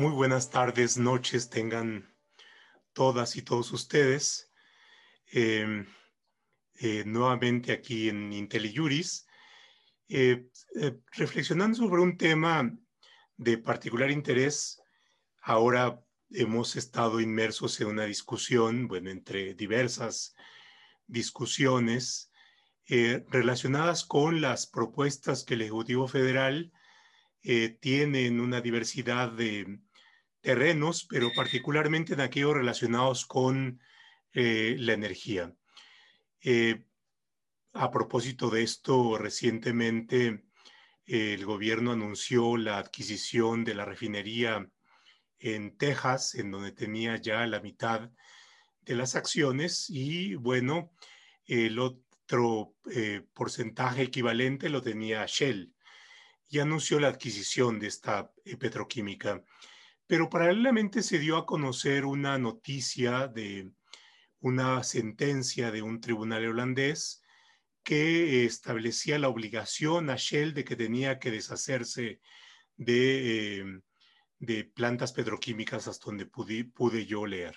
Muy buenas tardes, noches tengan todas y todos ustedes. Em, eh, nuevamente aquí en IntelliJuris, eh, eh, reflexionando sobre un tema de particular interés. Ahora hemos estado inmersos en una discusión, bueno, entre diversas discusiones relacionadas con las propuestas que el Ejecutivo Federal eh, tienen una diversidad de terrenos, pero particularmente en aquellos relacionados con eh, la energía. Eh, a propósito de esto, recientemente el gobierno anunció la adquisición de la refinería en Texas, en donde tenía ya la mitad de las acciones y bueno, el otro porcentaje equivalente lo tenía Shell y anunció la adquisición de esta eh, petroquímica. Pero paralelamente se dio a conocer una noticia de una sentencia de un tribunal holandés que establecía la obligación a Shell de que tenía que deshacerse de, em, de plantas petroquímicas hasta donde pude, pude yo leer.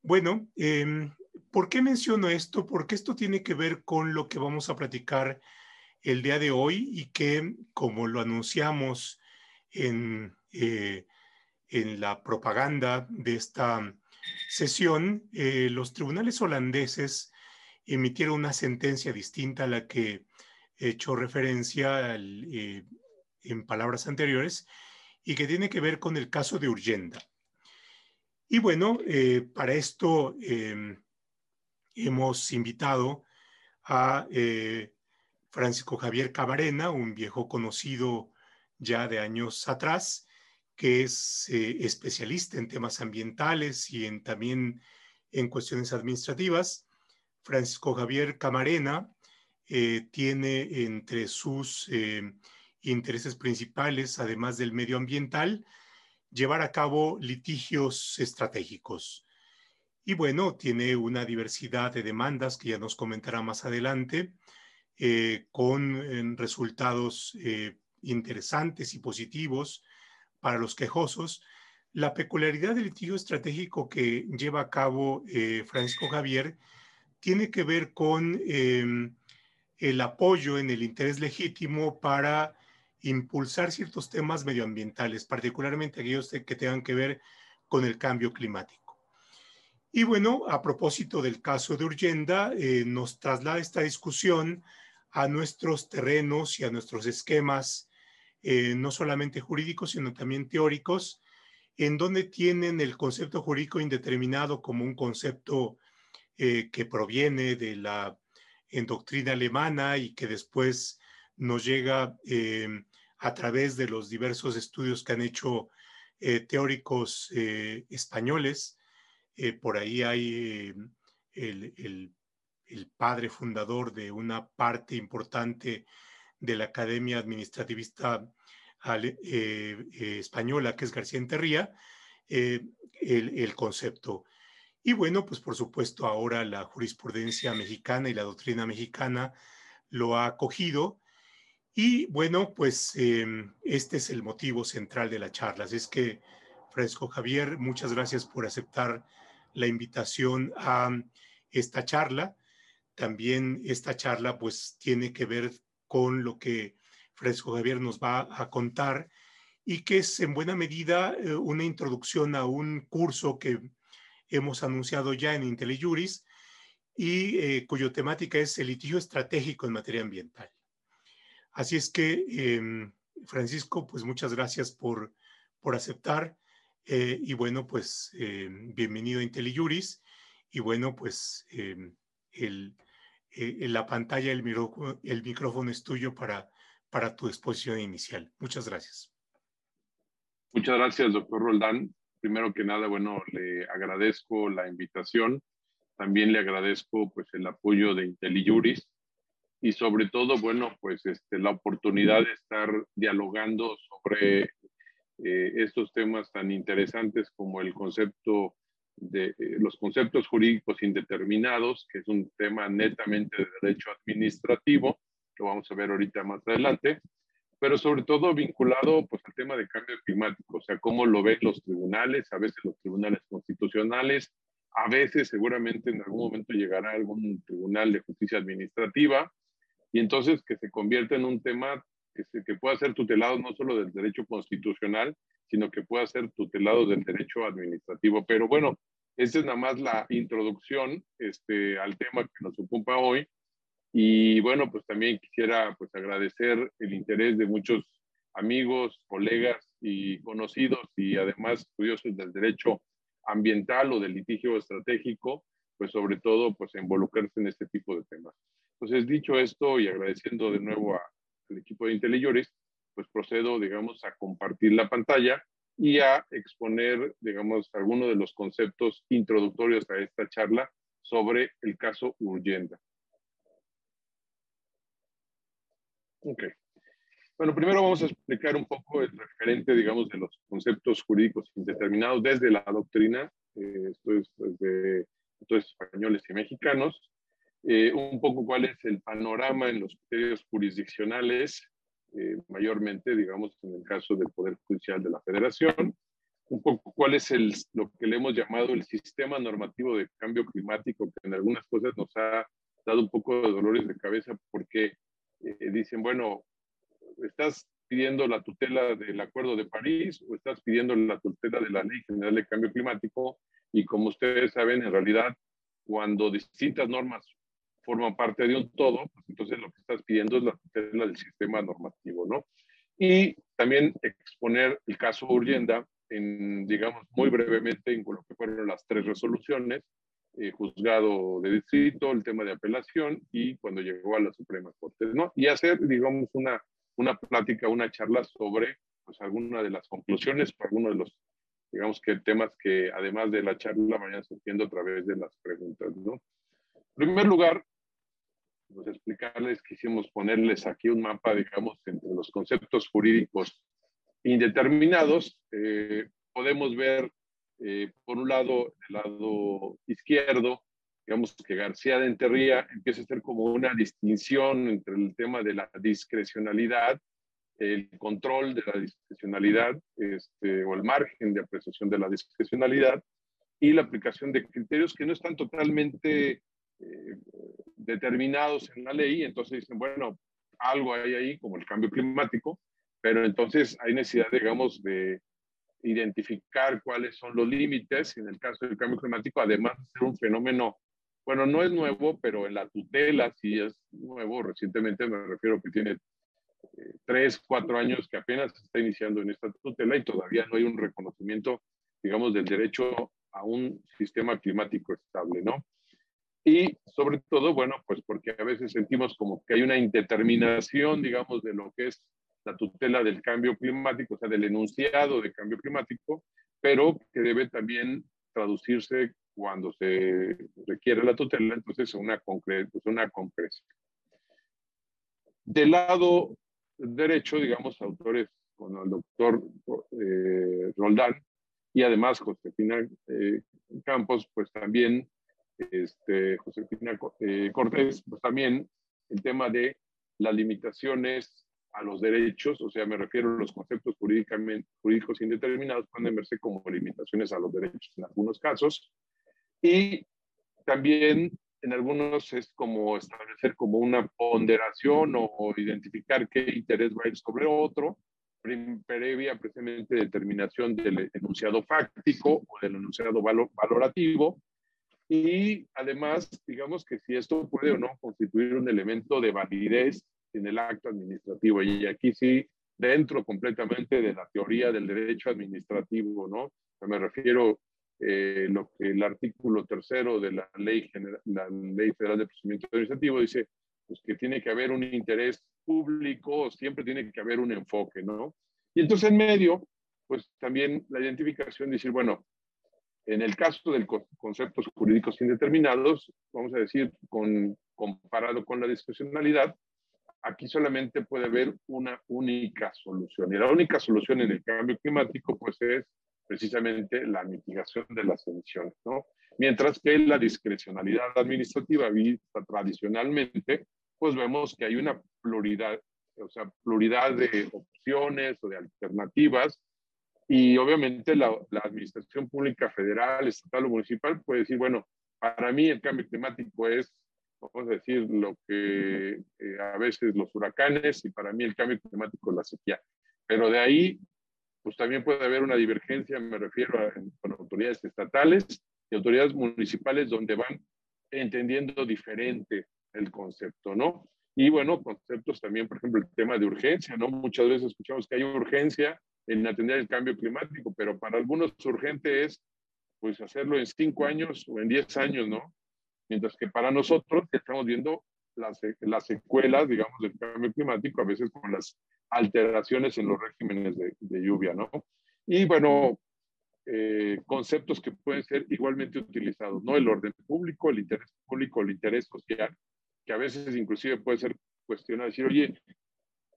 Bueno, em, ¿por qué menciono esto? Porque esto tiene que ver con lo que vamos a platicar el día de hoy y que, como lo anunciamos en, eh, en la propaganda de esta sesión, eh, los tribunales holandeses emitieron una sentencia distinta a la que he hecho referencia eh, en palabras anteriores y que tiene que ver con el caso de Urgenda. Y bueno, para esto em, hemos invitado a Francisco Javier Camarena, un viejo conocido ya de años atrás, que es eh, especialista en temas ambientales y en, también en cuestiones administrativas. Francisco Javier Camarena eh, tiene entre sus eh, intereses principales, además del medioambiental, llevar a cabo litigios estratégicos. Y bueno, tiene una diversidad de demandas que ya nos comentará más adelante con resultados interesantes y positivos para los quejosos. La peculiaridad del litigio estratégico que lleva a cabo eh, Francisco Javier tiene que ver con em, el apoyo en el interés legítimo para impulsar ciertos temas medioambientales, particularmente aquellos que tengan que ver con el cambio climático. Y bueno, a propósito del caso de Urgenda, nos traslada esta discusión a nuestros terrenos y a nuestros esquemas, eh, no solamente jurídicos, sino también teóricos, en donde tienen el concepto jurídico indeterminado como un concepto eh, que proviene de la doctrina alemana y que después nos llega em, a través de los diversos estudios que han hecho eh, teóricos españoles. por ahí hay el el padre fundador de una parte importante de la Academia Administrativista eh, eh, Española, que es García Enterría, eh, el, concepto. Y bueno, pues por supuesto ahora la jurisprudencia mexicana y la doctrina mexicana lo ha acogido. Y bueno, pues em, este es el motivo central de la charla. Así es que, Fresco Javier, muchas gracias por aceptar la invitación a esta charla. También esta charla pues tiene que ver con lo que Fresco Javier nos va a contar y que es en buena medida eh, una introducción a un curso que hemos anunciado ya en IntelliJuris y eh, cuyo temática es el litigio estratégico en materia ambiental. Así es que, em, Francisco, pues muchas gracias por, por aceptar eh, y bueno, pues em, bienvenido a IntelliJuris y bueno, pues em, el, eh, en la pantalla el, el micrófono es tuyo para, para tu exposición inicial. Muchas gracias. Muchas gracias, doctor Roldán. Primero que nada, bueno, le agradezco la invitación. También le agradezco pues el apoyo de IntelliJuris y sobre todo, bueno, pues este, la oportunidad de estar dialogando sobre eh, estos temas tan interesantes como el concepto de eh, los conceptos jurídicos indeterminados, que es un tema netamente de derecho administrativo, que vamos a ver ahorita más adelante, pero sobre todo vinculado pues al tema de cambio climático, o sea, cómo lo ven los tribunales, a veces los tribunales constitucionales, a veces seguramente en algún momento llegará algún tribunal de justicia administrativa, y entonces que se convierta en un tema que, pueda ser tutelado no solo del derecho constitucional, sino que pueda ser tutelado del derecho administrativo. Pero bueno, esa es nada más la introducción este, al tema que nos ocupa hoy. Y bueno, pues también quisiera pues agradecer el interés de muchos amigos, colegas y conocidos y además estudiosos del derecho ambiental o del litigio estratégico, pues sobre todo pues involucrarse en este tipo de temas. Entonces, dicho esto y agradeciendo de nuevo al equipo de IntelliJuris, pues procedo, digamos, a compartir la pantalla y a exponer, digamos, algunos de los conceptos introductorios a esta charla sobre el caso Urgenda. Ok. Bueno, primero vamos a explicar un poco el referente, digamos, de los conceptos jurídicos indeterminados desde la doctrina, eh, esto es desde españoles y mexicanos, eh, un poco cuál es el panorama en los criterios jurisdiccionales, eh, mayormente, digamos, en el caso del Poder Judicial de la Federación, un poco cuál es el, lo que le hemos llamado el sistema normativo de cambio climático, que en algunas cosas nos ha dado un poco de dolores de cabeza porque eh, dicen, bueno, estás pidiendo la tutela del Acuerdo de París o estás pidiendo la tutela de la Ley General de Cambio Climático y como ustedes saben, en realidad, cuando distintas normas forman parte de un todo, pues entonces lo que estás pidiendo es la tutela del sistema normativo, ¿no? Y también exponer el caso Urgenda en, digamos, muy brevemente en lo que fueron las tres resoluciones, eh, juzgado de distrito, el tema de apelación y cuando llegó a la Suprema Corte, ¿no? Y hacer, digamos, una, una plática, una charla sobre, pues, alguna de las conclusiones, algunos de los, digamos, que temas que además de la charla vayan surgiendo a través de las preguntas, ¿no? En primer lugar, pues explicarles, quisimos ponerles aquí un mapa, digamos, entre los conceptos jurídicos indeterminados. Eh, podemos ver, eh, por un lado, el lado izquierdo, digamos que García de Enterría empieza a hacer como una distinción entre el tema de la discrecionalidad, el control de la discrecionalidad este, o el margen de apreciación de la discrecionalidad y la aplicación de criterios que no están totalmente eh, determinados en la ley, entonces dicen, bueno, algo hay ahí como el cambio climático, pero entonces hay necesidad, digamos, de identificar cuáles son los límites en el caso del cambio climático, además de ser un fenómeno, bueno, no es nuevo, pero en la tutela sí es nuevo, recientemente me refiero que tiene eh, tres, cuatro años que apenas se está iniciando en esta tutela y todavía no hay un reconocimiento, digamos, del derecho a un sistema climático estable, ¿no? Y sobre todo, bueno, pues porque a veces sentimos como que hay una indeterminación, digamos, de lo que es la tutela del cambio climático, o sea, del enunciado de cambio climático, pero que debe también traducirse cuando se requiere la tutela, entonces una, pues una concreción. Del lado derecho, digamos, autores como el doctor eh, Roldán y además Josefina eh, Campos, pues también este, Josefina eh, Cortés, pues también el tema de las limitaciones a los derechos, o sea, me refiero a los conceptos jurídicos indeterminados, pueden verse como limitaciones a los derechos en algunos casos. Y también en algunos es como establecer como una ponderación o, identificar qué interés va a ir sobre otro, previa precisamente determinación del enunciado fáctico o del enunciado valorativo, y además, digamos que si esto puede o no constituir un elemento de validez en el acto administrativo. Y aquí sí, dentro completamente de la teoría del derecho administrativo, ¿no? Me refiero eh, lo que el artículo tercero de la ley, general, la ley Federal de Procedimiento Administrativo dice, pues que tiene que haber un interés público, siempre tiene que haber un enfoque, ¿no? Y entonces en medio, pues también la identificación, decir, bueno, en el caso de conceptos jurídicos indeterminados, vamos a decir, con, comparado con la discrecionalidad, aquí solamente puede haber una única solución. Y la única solución en el cambio climático, pues es precisamente la mitigación de las emisiones, ¿no? Mientras que la discrecionalidad administrativa vista tradicionalmente, pues vemos que hay una pluralidad, o sea, pluralidad de opciones o de alternativas. Y obviamente la, administración pública federal, estatal o municipal puede decir, bueno, para mí el cambio climático es, vamos a decir, lo que eh, a veces los huracanes y para mí el cambio climático es la sequía. Pero de ahí, pues también puede haber una divergencia, me refiero a autoridades estatales y autoridades municipales donde van entendiendo diferente el concepto, ¿no? Y bueno, conceptos también, por ejemplo, el tema de urgencia, ¿no? Muchas veces escuchamos que hay urgencia en atender el cambio climático, pero para algunos urgente es, pues, hacerlo en cinco años o en diez años, ¿no? Mientras que para nosotros estamos viendo las, las secuelas, digamos, del cambio climático, a veces con las alteraciones en los regímenes de, de lluvia, ¿no? Y bueno, eh, conceptos que pueden ser igualmente utilizados, ¿no? El orden público, el interés público, el interés social, que a veces inclusive puede ser cuestionado, decir, oye,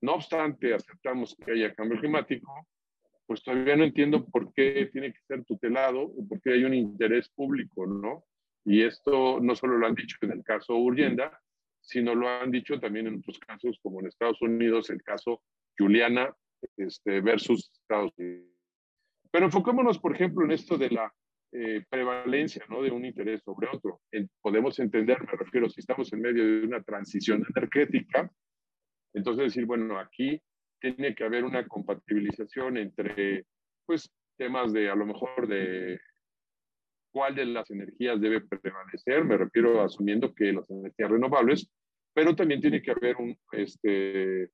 no obstante aceptamos que haya cambio climático, pues todavía no entiendo por qué tiene que ser tutelado o por qué hay un interés público, ¿no? Y esto no solo lo han dicho en el caso Urgenda, sino lo han dicho también en otros casos, como en Estados Unidos, el caso Juliana este, versus Estados Unidos. Pero enfoquémonos, por ejemplo, en esto de la eh, prevalencia ¿no? de un interés sobre otro. podemos entender, me refiero, si estamos en medio de una transición energética, entonces decir, bueno, aquí tiene que haber una compatibilización entre, pues, temas de, a lo mejor, de cuál de las energías debe prevalecer, me refiero asumiendo que las energías renovables, pero también tiene que haber un, este, eh,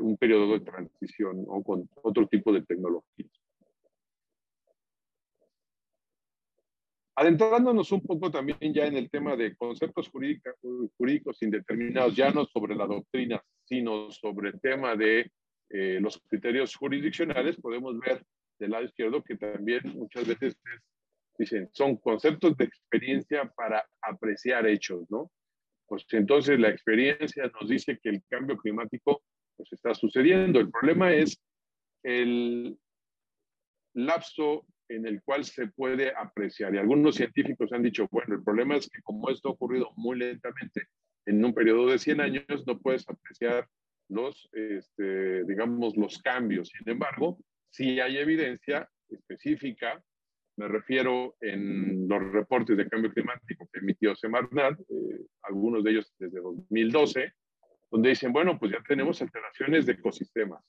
un periodo de transición o con otro tipo de tecnologías. Adentrándonos un poco también ya en el tema de conceptos jurídicos indeterminados, ya no sobre la doctrina, sino sobre el tema de eh, los criterios jurisdiccionales, podemos ver del lado izquierdo que también muchas veces dicen, son conceptos de experiencia para apreciar hechos, ¿no? Pues entonces la experiencia nos dice que el cambio climático pues está sucediendo. El problema es el lapso en el cual se puede apreciar. Y algunos científicos han dicho, bueno, el problema es que como esto ha ocurrido muy lentamente, en un periodo de 100 años no puedes apreciar los, este, digamos, los cambios. Sin embargo, si hay evidencia específica, me refiero en los reportes de cambio climático que emitió Semarnat, eh, algunos de ellos desde 2012, donde dicen, bueno, pues ya tenemos alteraciones de ecosistemas,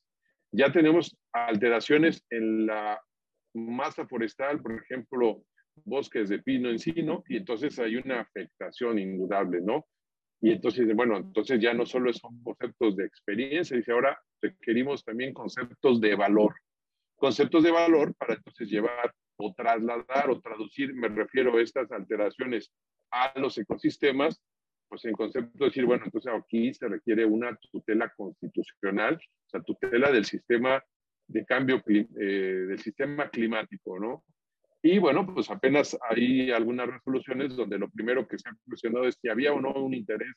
ya tenemos alteraciones en la masa forestal, por ejemplo, bosques de pino encino, y entonces hay una afectación indudable, ¿no? Y entonces, bueno, entonces ya no solo son conceptos de experiencia, dice ahora requerimos también conceptos de valor. Conceptos de valor para entonces llevar o trasladar o traducir, me refiero a estas alteraciones a los ecosistemas, pues en concepto de decir, bueno, entonces aquí se requiere una tutela constitucional, o sea, tutela del sistema de cambio eh, del sistema climático, ¿no? Y bueno, pues apenas hay algunas resoluciones donde lo primero que se ha cuestionado es si había o no un interés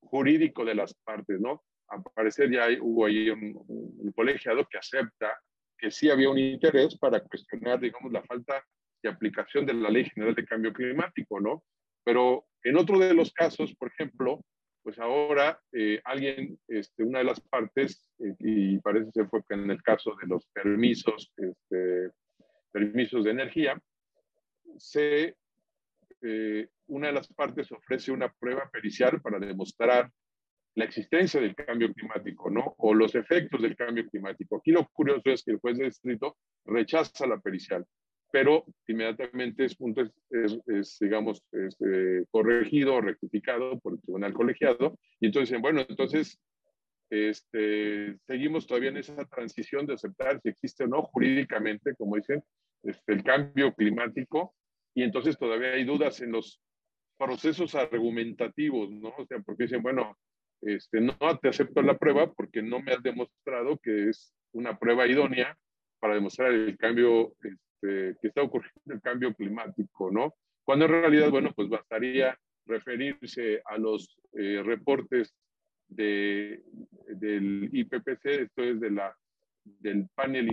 jurídico de las partes, ¿no? Al parecer ya hubo ahí un, colegiado que acepta que sí había un interés para cuestionar, digamos, la falta de aplicación de la Ley General de Cambio Climático, ¿no? Pero en otro de los casos, por ejemplo, pues ahora eh, alguien, este, una de las partes, eh, y parece ser fue que en el caso de los permisos, este, permisos de energía, se, eh, una de las partes ofrece una prueba pericial para demostrar la existencia del cambio climático, ¿no? O los efectos del cambio climático. Aquí lo curioso es que el juez de distrito rechaza la pericial pero inmediatamente es, es, es digamos, es, eh, corregido o rectificado por el tribunal colegiado. Y entonces dicen, bueno, entonces este, seguimos todavía en esa transición de aceptar si existe o no jurídicamente, como dicen, este, el cambio climático. Y entonces todavía hay dudas en los procesos argumentativos, ¿no? O sea, porque dicen, bueno, este, no te acepto la prueba porque no me has demostrado que es una prueba idónea para demostrar el cambio este, que está ocurriendo el cambio climático, ¿no? Cuando en realidad, bueno, pues bastaría referirse a los eh, reportes de, del IPPC, esto es de la, del panel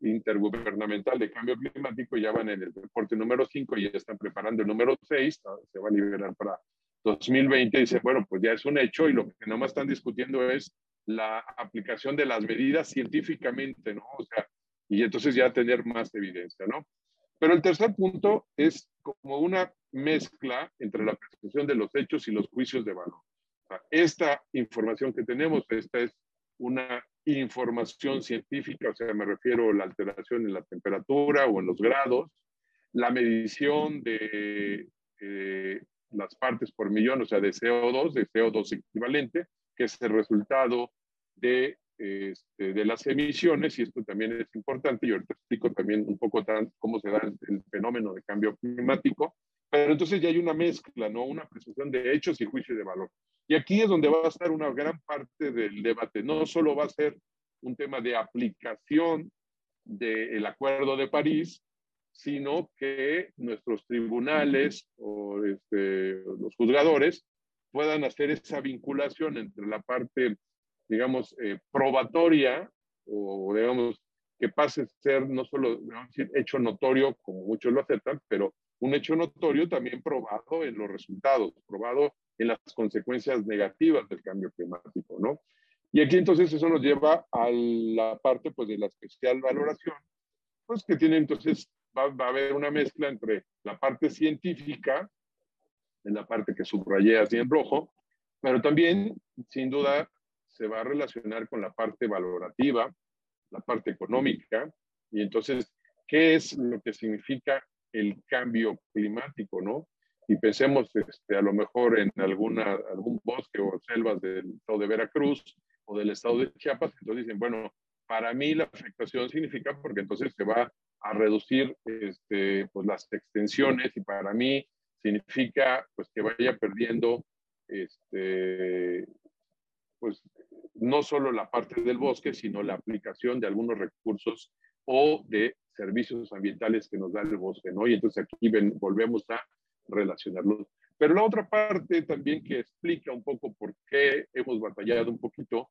intergubernamental de cambio climático, ya van en el reporte número 5 y ya están preparando el número 6, se va a liberar para 2020, y dice, bueno, pues ya es un hecho y lo que nomás están discutiendo es la aplicación de las medidas científicamente, ¿no? O sea, y entonces ya tener más evidencia, ¿no? Pero el tercer punto es como una mezcla entre la percepción de los hechos y los juicios de valor. esta información que tenemos, esta es una información científica, o sea, me refiero a la alteración en la temperatura o en los grados, la medición de eh, las partes por millón, o sea, de CO2, de CO2 equivalente, que es el resultado de, este, de las emisiones, y esto también es importante, y ahorita explico también un poco tan, cómo se da el fenómeno de cambio climático, pero entonces ya hay una mezcla, ¿no? Una presentación de hechos y juicio de valor. Y aquí es donde va a estar una gran parte del debate. No solo va a ser un tema de aplicación del Acuerdo de París, sino que nuestros tribunales o este, los juzgadores puedan hacer esa vinculación entre la parte, digamos, eh, probatoria o, digamos, que pase a ser no solo decir, hecho notorio, como muchos lo aceptan, pero un hecho notorio también probado en los resultados, probado en las consecuencias negativas del cambio climático, ¿no? Y aquí entonces eso nos lleva a la parte pues de la especial valoración, pues que tiene entonces, va, va a haber una mezcla entre la parte científica, en la parte que subrayé así en rojo, pero también, sin duda, se va a relacionar con la parte valorativa, la parte económica, y entonces, ¿qué es lo que significa el cambio climático, no? Y pensemos este, a lo mejor en alguna, algún bosque o selvas del estado de Veracruz o del estado de Chiapas, entonces dicen, bueno, para mí la afectación significa porque entonces se va a reducir este, pues las extensiones y para mí significa pues que vaya perdiendo este, pues no solo la parte del bosque, sino la aplicación de algunos recursos o de servicios ambientales que nos da el bosque, ¿no? Y entonces aquí ven, volvemos a relacionarlos. Pero la otra parte también que explica un poco por qué hemos batallado un poquito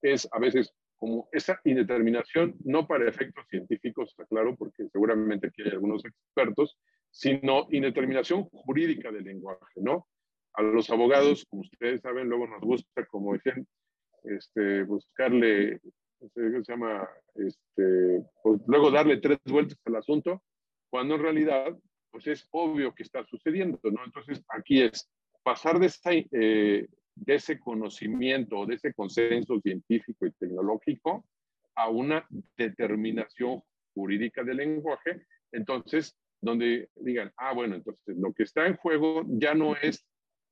es a veces como esa indeterminación, no para efectos científicos, está claro, porque seguramente aquí hay algunos expertos, sino indeterminación jurídica del lenguaje, ¿no? A los abogados, como ustedes saben, luego nos gusta, como dicen, este, buscarle, qué se llama, este, pues luego darle tres vueltas al asunto, cuando en realidad, pues es obvio que está sucediendo, ¿no? Entonces, aquí es pasar de, esa, eh, de ese conocimiento, de ese consenso científico y tecnológico a una determinación jurídica del lenguaje, entonces, donde digan, ah, bueno, entonces lo que está en juego ya no es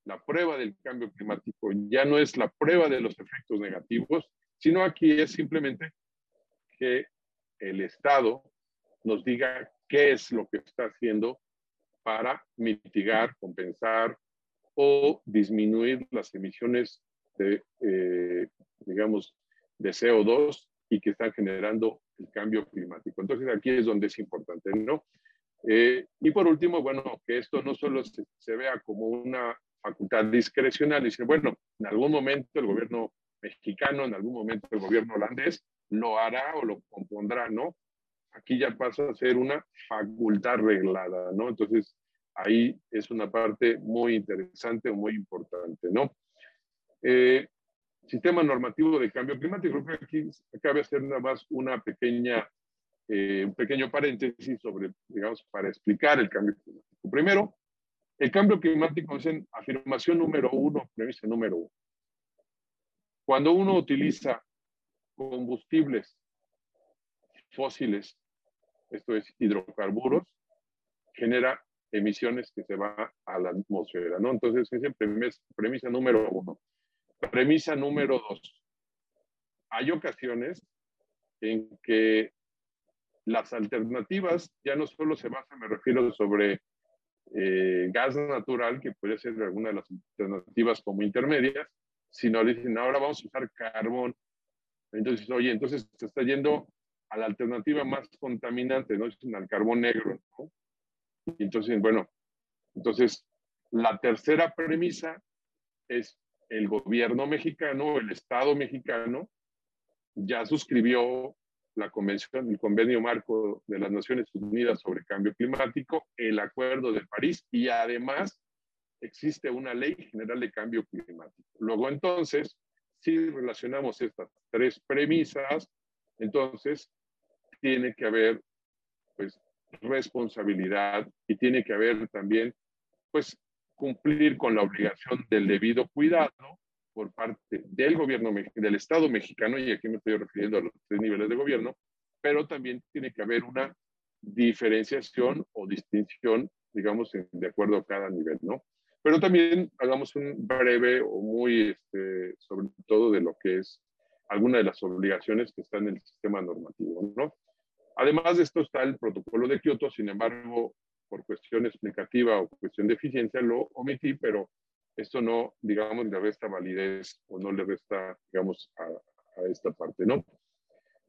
la prueba del cambio climático, ya no es la prueba de los efectos negativos, sino aquí es simplemente que el Estado nos diga qué es lo que está haciendo para mitigar, compensar o disminuir las emisiones de, eh, digamos, de CO2 y que están generando el cambio climático. Entonces aquí es donde es importante, ¿no? Eh, y por último, bueno, que esto no solo se, se vea como una facultad discrecional, dice, bueno, en algún momento el gobierno mexicano, en algún momento el gobierno holandés lo hará o lo compondrá, ¿no? Aquí ya pasa a ser una facultad reglada, ¿no? Entonces, ahí es una parte muy interesante o muy importante, ¿no? Eh, sistema normativo de cambio climático, creo que aquí cabe hacer nada más una pequeña, eh, un pequeño paréntesis sobre, digamos, para explicar el cambio climático. Primero, el cambio climático es en afirmación número uno, premisa número uno. Cuando uno utiliza combustibles fósiles, esto es hidrocarburos, genera emisiones que se van a la atmósfera, ¿no? Entonces, esa es premisa número uno. Premisa número dos. Hay ocasiones en que las alternativas ya no solo se basan, me refiero sobre eh, gas natural, que puede ser alguna de las alternativas como intermedias, sino dicen, ahora vamos a usar carbón. Entonces, oye, entonces se está yendo a la alternativa más contaminante, ¿no? Dicen al carbón negro, ¿no? entonces, bueno, entonces la tercera premisa es el gobierno mexicano, el Estado mexicano, ya suscribió la convención, el convenio marco de las Naciones Unidas sobre cambio climático, el Acuerdo de París y además existe una ley general de cambio climático. Luego entonces, si relacionamos estas tres premisas, entonces tiene que haber pues responsabilidad y tiene que haber también pues cumplir con la obligación del debido cuidado por parte del gobierno del Estado mexicano, y aquí me estoy refiriendo a los tres niveles de gobierno, pero también tiene que haber una diferenciación o distinción, digamos, de acuerdo a cada nivel, ¿no? Pero también hagamos un breve o muy, este, sobre todo de lo que es alguna de las obligaciones que están en el sistema normativo, ¿no? Además de esto está el protocolo de Kioto, sin embargo, por cuestión explicativa o cuestión de eficiencia lo omití, pero esto no, digamos, le resta validez o no le resta, digamos, a, esta parte, ¿no?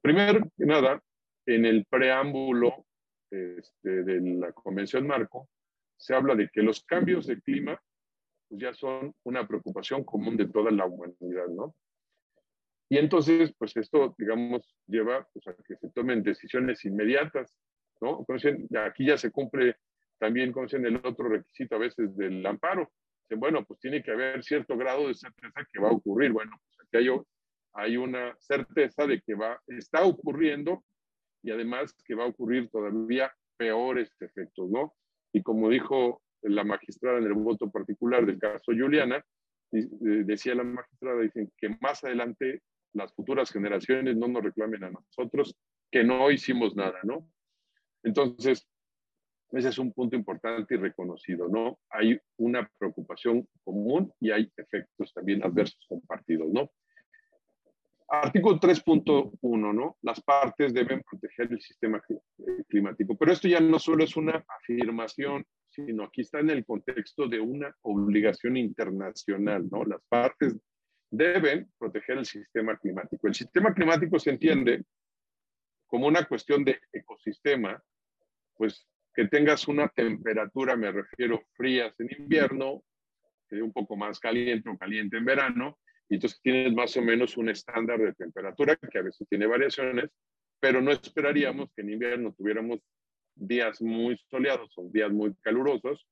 Primero que nada, en el preámbulo este, de la Convención Marco, se habla de que los cambios de clima pues ya son una preocupación común de toda la humanidad, ¿no? Y entonces, pues esto, digamos, lleva pues, a que se tomen decisiones inmediatas, ¿no? aquí ya se cumple también, como el otro requisito a veces del amparo. Bueno, pues tiene que haber cierto grado de certeza que va a ocurrir. Bueno, pues aquí hay, hay una certeza de que va, está ocurriendo y además que va a ocurrir todavía peores efectos, ¿no? Y como dijo la magistrada en el voto particular del caso Juliana, eh, decía la magistrada, dicen que más adelante las futuras generaciones no nos reclamen a nosotros que no hicimos nada, ¿no? Entonces, ese es un punto importante y reconocido, ¿no? Hay una preocupación común y hay efectos también adversos compartidos, ¿no? Artículo 3.1, ¿no? Las partes deben proteger el sistema climático, pero esto ya no solo es una afirmación, sino aquí está en el contexto de una obligación internacional, ¿no? Las partes deben proteger el sistema climático. El sistema climático se entiende como una cuestión de ecosistema, pues que tengas una temperatura, me refiero frías en invierno, un poco más caliente o caliente en verano, y entonces tienes más o menos un estándar de temperatura que a veces tiene variaciones, pero no esperaríamos que en invierno tuviéramos días muy soleados o días muy calurosos,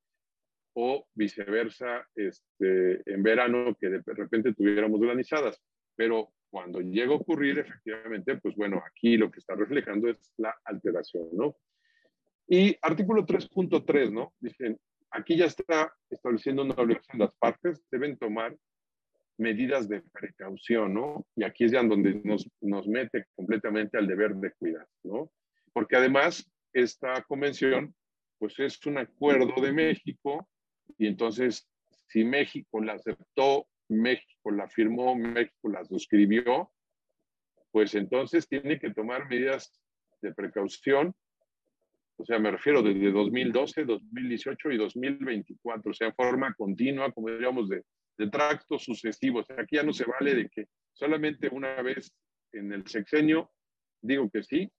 o viceversa este, en verano que de repente tuviéramos granizadas. Pero cuando llega a ocurrir, efectivamente, pues bueno, aquí lo que está reflejando es la alteración, ¿no? Y artículo 3.3, ¿no? Dicen, aquí ya está estableciendo una obligación, las partes deben tomar medidas de precaución, ¿no? Y aquí es ya donde nos, nos mete completamente al deber de cuidar, ¿no? Porque además, esta convención, pues es un acuerdo de México y entonces, si México la aceptó, México la firmó, México la suscribió, pues entonces tiene que tomar medidas de precaución. O sea, me refiero desde 2012, 2018 y 2024, o sea, forma continua, como diríamos, de, de tractos sucesivos. Aquí ya no se vale de que solamente una vez en el sexenio digo que sí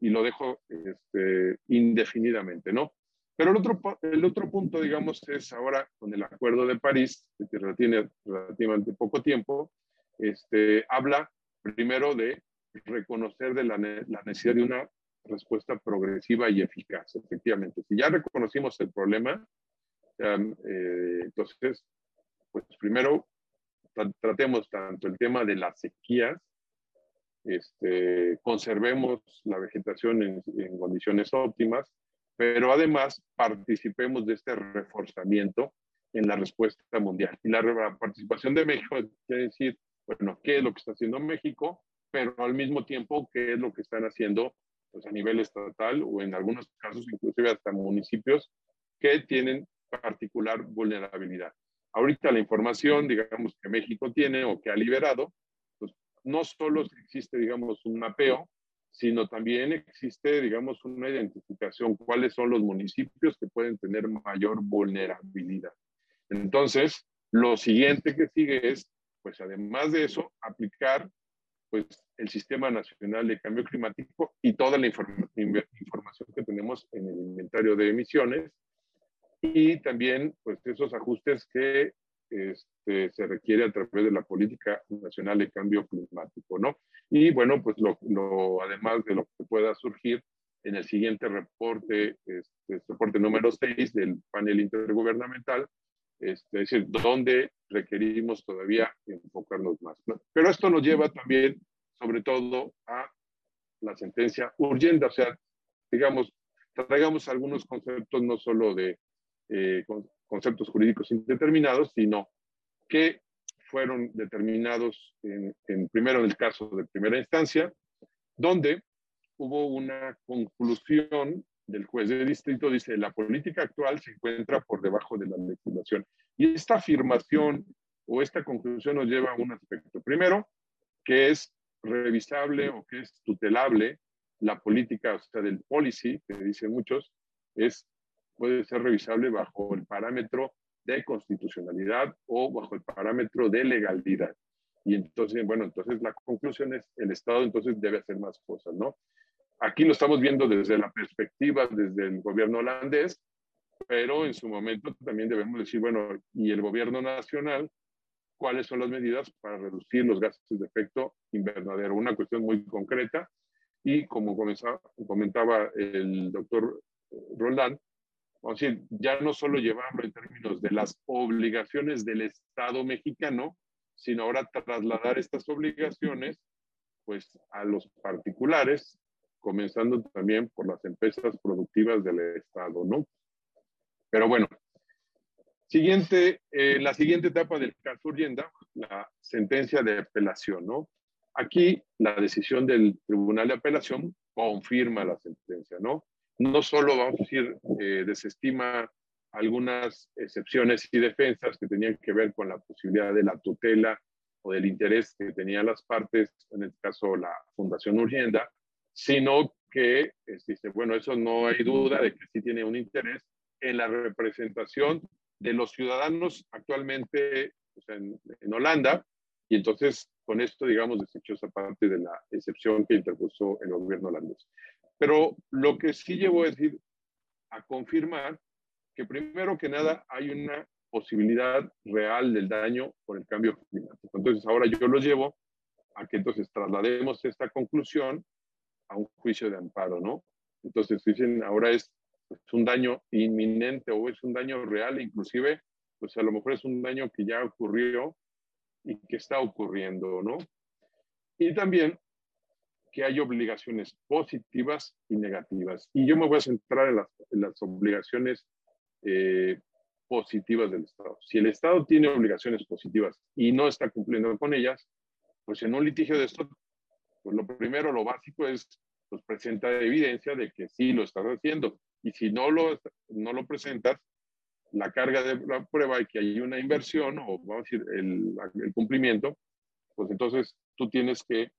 y lo dejo este, indefinidamente, ¿no? Pero el otro, el otro punto, digamos, es ahora con el Acuerdo de París, que tiene relativamente poco tiempo, este, habla primero de reconocer de la, la necesidad de una respuesta progresiva y eficaz, efectivamente. Si ya reconocimos el problema, eh, entonces, pues primero tratemos tanto el tema de las sequías, este, conservemos la vegetación en, en condiciones óptimas, pero además participemos de este reforzamiento en la respuesta mundial. Y la participación de México quiere decir, bueno, qué es lo que está haciendo México, pero al mismo tiempo qué es lo que están haciendo pues, a nivel estatal o en algunos casos inclusive hasta municipios que tienen particular vulnerabilidad. Ahorita la información, digamos, que México tiene o que ha liberado, pues no solo existe, digamos, un mapeo, sino también existe, digamos, una identificación, cuáles son los municipios que pueden tener mayor vulnerabilidad. Entonces, lo siguiente que sigue es, pues además de eso, aplicar pues el Sistema Nacional de Cambio Climático y toda la información que tenemos en el inventario de emisiones y también pues esos ajustes que este, se requiere a través de la Política Nacional de Cambio Climático, ¿no? Y bueno, pues lo, lo, además de lo que pueda surgir en el siguiente reporte, este, reporte número 6 del panel intergubernamental, este, es decir, donde requerimos todavía enfocarnos más. Pero esto nos lleva también, sobre todo, a la sentencia urgente, o sea, digamos, traigamos algunos conceptos no solo de eh, conceptos jurídicos indeterminados, sino que fueron determinados en, en, primero en el caso de primera instancia, donde hubo una conclusión del juez de distrito, dice, la política actual se encuentra por debajo de la legislación. Y esta afirmación o esta conclusión nos lleva a un aspecto. Primero, que es revisable o que es tutelable la política, o sea, del policy, que dicen muchos, es, puede ser revisable bajo el parámetro de constitucionalidad o bajo el parámetro de legalidad. Y entonces, bueno, entonces la conclusión es, el Estado entonces debe hacer más cosas, ¿no? Aquí lo estamos viendo desde la perspectiva, desde el gobierno holandés, pero en su momento también debemos decir, bueno, y el gobierno nacional, ¿cuáles son las medidas para reducir los gases de efecto invernadero? Una cuestión muy concreta y como comentaba el doctor Roland, vamos a decir, ya no solo llevarlo en términos de las obligaciones del Estado mexicano, sino ahora trasladar estas obligaciones pues a los particulares, comenzando también por las empresas productivas del Estado, ¿no? Pero bueno, siguiente, eh, la siguiente etapa del caso Urgenda, la sentencia de apelación, ¿no? Aquí la decisión del Tribunal de Apelación confirma la sentencia, ¿no? No solo, vamos a decir, eh, desestima algunas excepciones y defensas que tenían que ver con la posibilidad de la tutela o del interés que tenían las partes, en este caso la Fundación Urgenda, sino que eh, dice, bueno, eso no hay duda de que sí tiene un interés en la representación de los ciudadanos actualmente en, en, Holanda, y entonces con esto, digamos, desechó esa parte de la excepción que interpuso el gobierno holandés. Pero lo que sí llevo a decir, a confirmar que primero que nada hay una posibilidad real del daño por el cambio climático. Entonces ahora yo lo llevo a que entonces traslademos esta conclusión a un juicio de amparo, ¿no? Entonces dicen, ahora es, un daño inminente o es un daño real, inclusive, pues a lo mejor es un daño que ya ocurrió y que está ocurriendo, ¿no? Y también que hay obligaciones positivas y negativas. Y yo me voy a centrar en las, en las obligaciones eh, positivas del Estado. Si el Estado tiene obligaciones positivas y no está cumpliendo con ellas, pues en un litigio de esto pues lo primero, lo básico es, pues presenta evidencia de que sí lo estás haciendo. Y si no lo, no lo presentas, la carga de la prueba y que hay una inversión o vamos a decir el, el cumplimiento, pues entonces tú tienes que,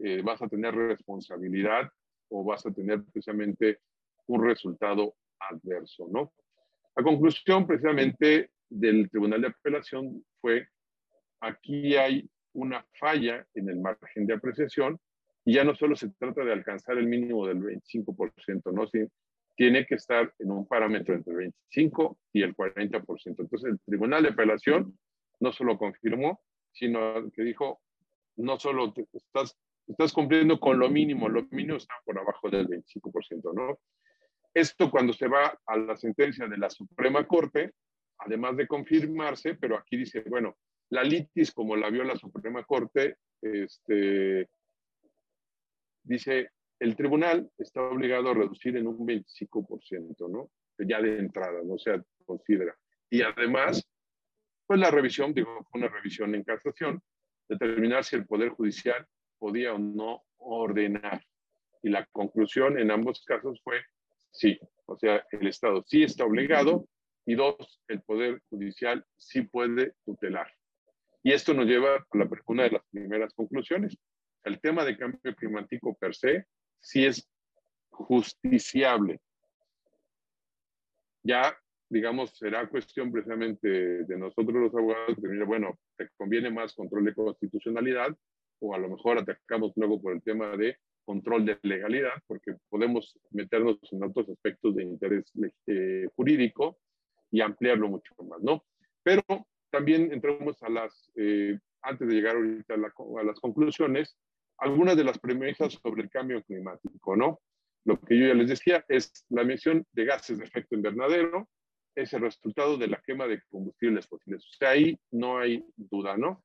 eh, vas a tener responsabilidad o vas a tener precisamente un resultado adverso, ¿no? La conclusión precisamente del Tribunal de Apelación fue, aquí hay una falla en el margen de apreciación y ya no solo se trata de alcanzar el mínimo del 25%, ¿no? Sí, tiene que estar en un parámetro entre el 25 y el 40%. Entonces el Tribunal de Apelación no solo confirmó, sino que dijo, no solo estás, estás cumpliendo con lo mínimo, lo mínimo está por abajo del 25%, ¿no? Esto cuando se va a la sentencia de la Suprema Corte, además de confirmarse, pero aquí dice, bueno, la litis como la vio la Suprema Corte, este, dice, el tribunal está obligado a reducir en un 25%, ¿no? Ya de entrada, no se considera. Y además, pues la revisión, digo, una revisión en casación, determinar si el Poder Judicial podía o no ordenar. Y la conclusión en ambos casos fue sí. O sea, el Estado sí está obligado y dos, el Poder Judicial sí puede tutelar. Y esto nos lleva a la, una de las primeras conclusiones el tema de cambio climático per se sí es justiciable. Ya, digamos, será cuestión precisamente de nosotros los abogados de bueno, te conviene más control de constitucionalidad o a lo mejor atacamos luego por el tema de control de legalidad, porque podemos meternos en otros aspectos de interés eh, jurídico y ampliarlo mucho más, ¿no? Pero también entramos a las, eh, antes de llegar ahorita a las conclusiones, algunas de las premisas sobre el cambio climático, ¿no? Lo que yo ya les decía es la emisión de gases de efecto invernadero, es el resultado de la quema de combustibles fósiles. O sea, ahí no hay duda, ¿no?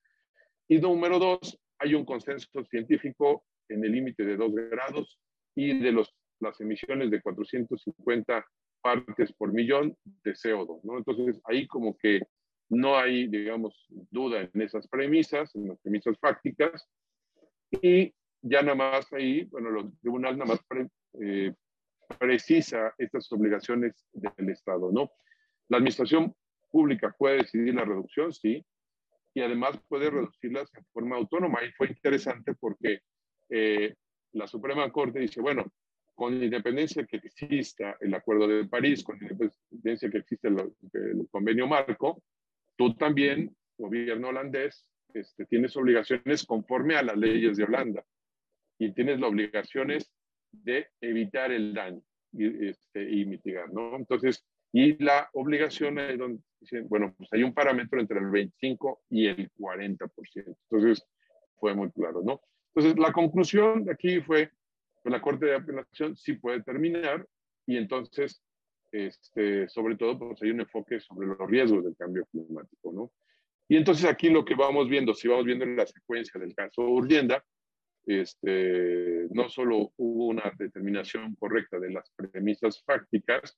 Y número dos, hay un consenso científico en el límite de 2 grados y de los, las emisiones de 450 partes por millón de CO2, ¿no? Entonces, ahí como que no hay, digamos, duda en esas premisas, en las premisas fácticas, y ya nada más ahí, bueno, los tribunales nada más eh, precisa estas obligaciones del Estado, ¿no? La administración pública puede decidir la reducción, sí, y además puede reducirlas de forma autónoma. Y fue interesante porque eh, la Suprema Corte dice, bueno, con independencia que exista el Acuerdo de París, con independencia que exista el, convenio marco, tú también, gobierno holandés, este, tienes obligaciones conforme a las leyes de Holanda y tienes las obligaciones de evitar el daño y, este, y mitigar, ¿no? Entonces, y la obligación es donde bueno, pues hay un parámetro entre el 25 y el 40%. Entonces, fue muy claro, ¿no? Entonces, la conclusión de aquí fue, que la Corte de Apelación sí puede terminar y entonces, este, sobre todo, pues hay un enfoque sobre los riesgos del cambio climático, ¿no? Y entonces aquí lo que vamos viendo, si vamos viendo en la secuencia del caso Urdienda, este, no solo hubo una determinación correcta de las premisas fácticas,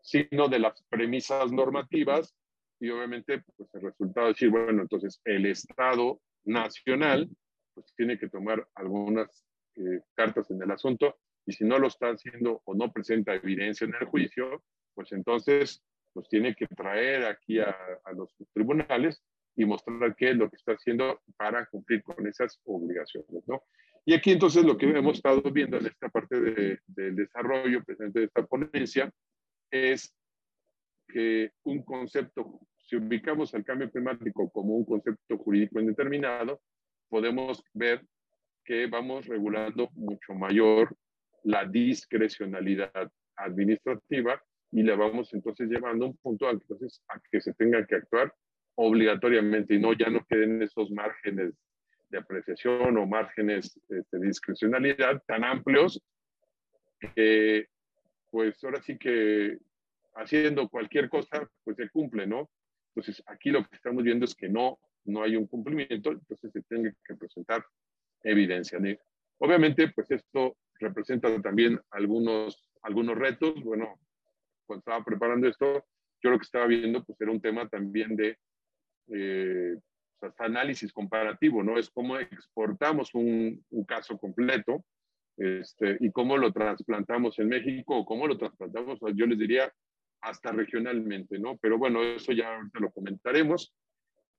sino de las premisas normativas y obviamente pues el resultado es decir, bueno, entonces el Estado nacional pues tiene que tomar algunas eh, cartas en el asunto y si no lo está haciendo o no presenta evidencia en el juicio, pues entonces pues tiene que traer aquí a, a los tribunales y mostrar qué es lo que está haciendo para cumplir con esas obligaciones, ¿no? Y aquí entonces lo que hemos estado viendo en esta parte del de desarrollo presente de esta ponencia es que un concepto, si ubicamos el cambio climático como un concepto jurídico indeterminado, podemos ver que vamos regulando mucho mayor la discrecionalidad administrativa y le vamos entonces llevando un punto entonces a que se tenga que actuar obligatoriamente y no ya no queden esos márgenes de apreciación o márgenes este, de discrecionalidad tan amplios que pues ahora sí que haciendo cualquier cosa pues se cumple, ¿no? Entonces aquí lo que estamos viendo es que no, no hay un cumplimiento, entonces se tiene que presentar evidencia. Obviamente pues esto representa también algunos, algunos retos, bueno, cuando estaba preparando esto, yo lo que estaba viendo pues era un tema también de eh, análisis comparativo, ¿no? Es cómo exportamos un, caso completo este, y cómo lo trasplantamos en México o cómo lo trasplantamos, yo les diría, hasta regionalmente, ¿no? Pero bueno, eso ya ahorita lo comentaremos.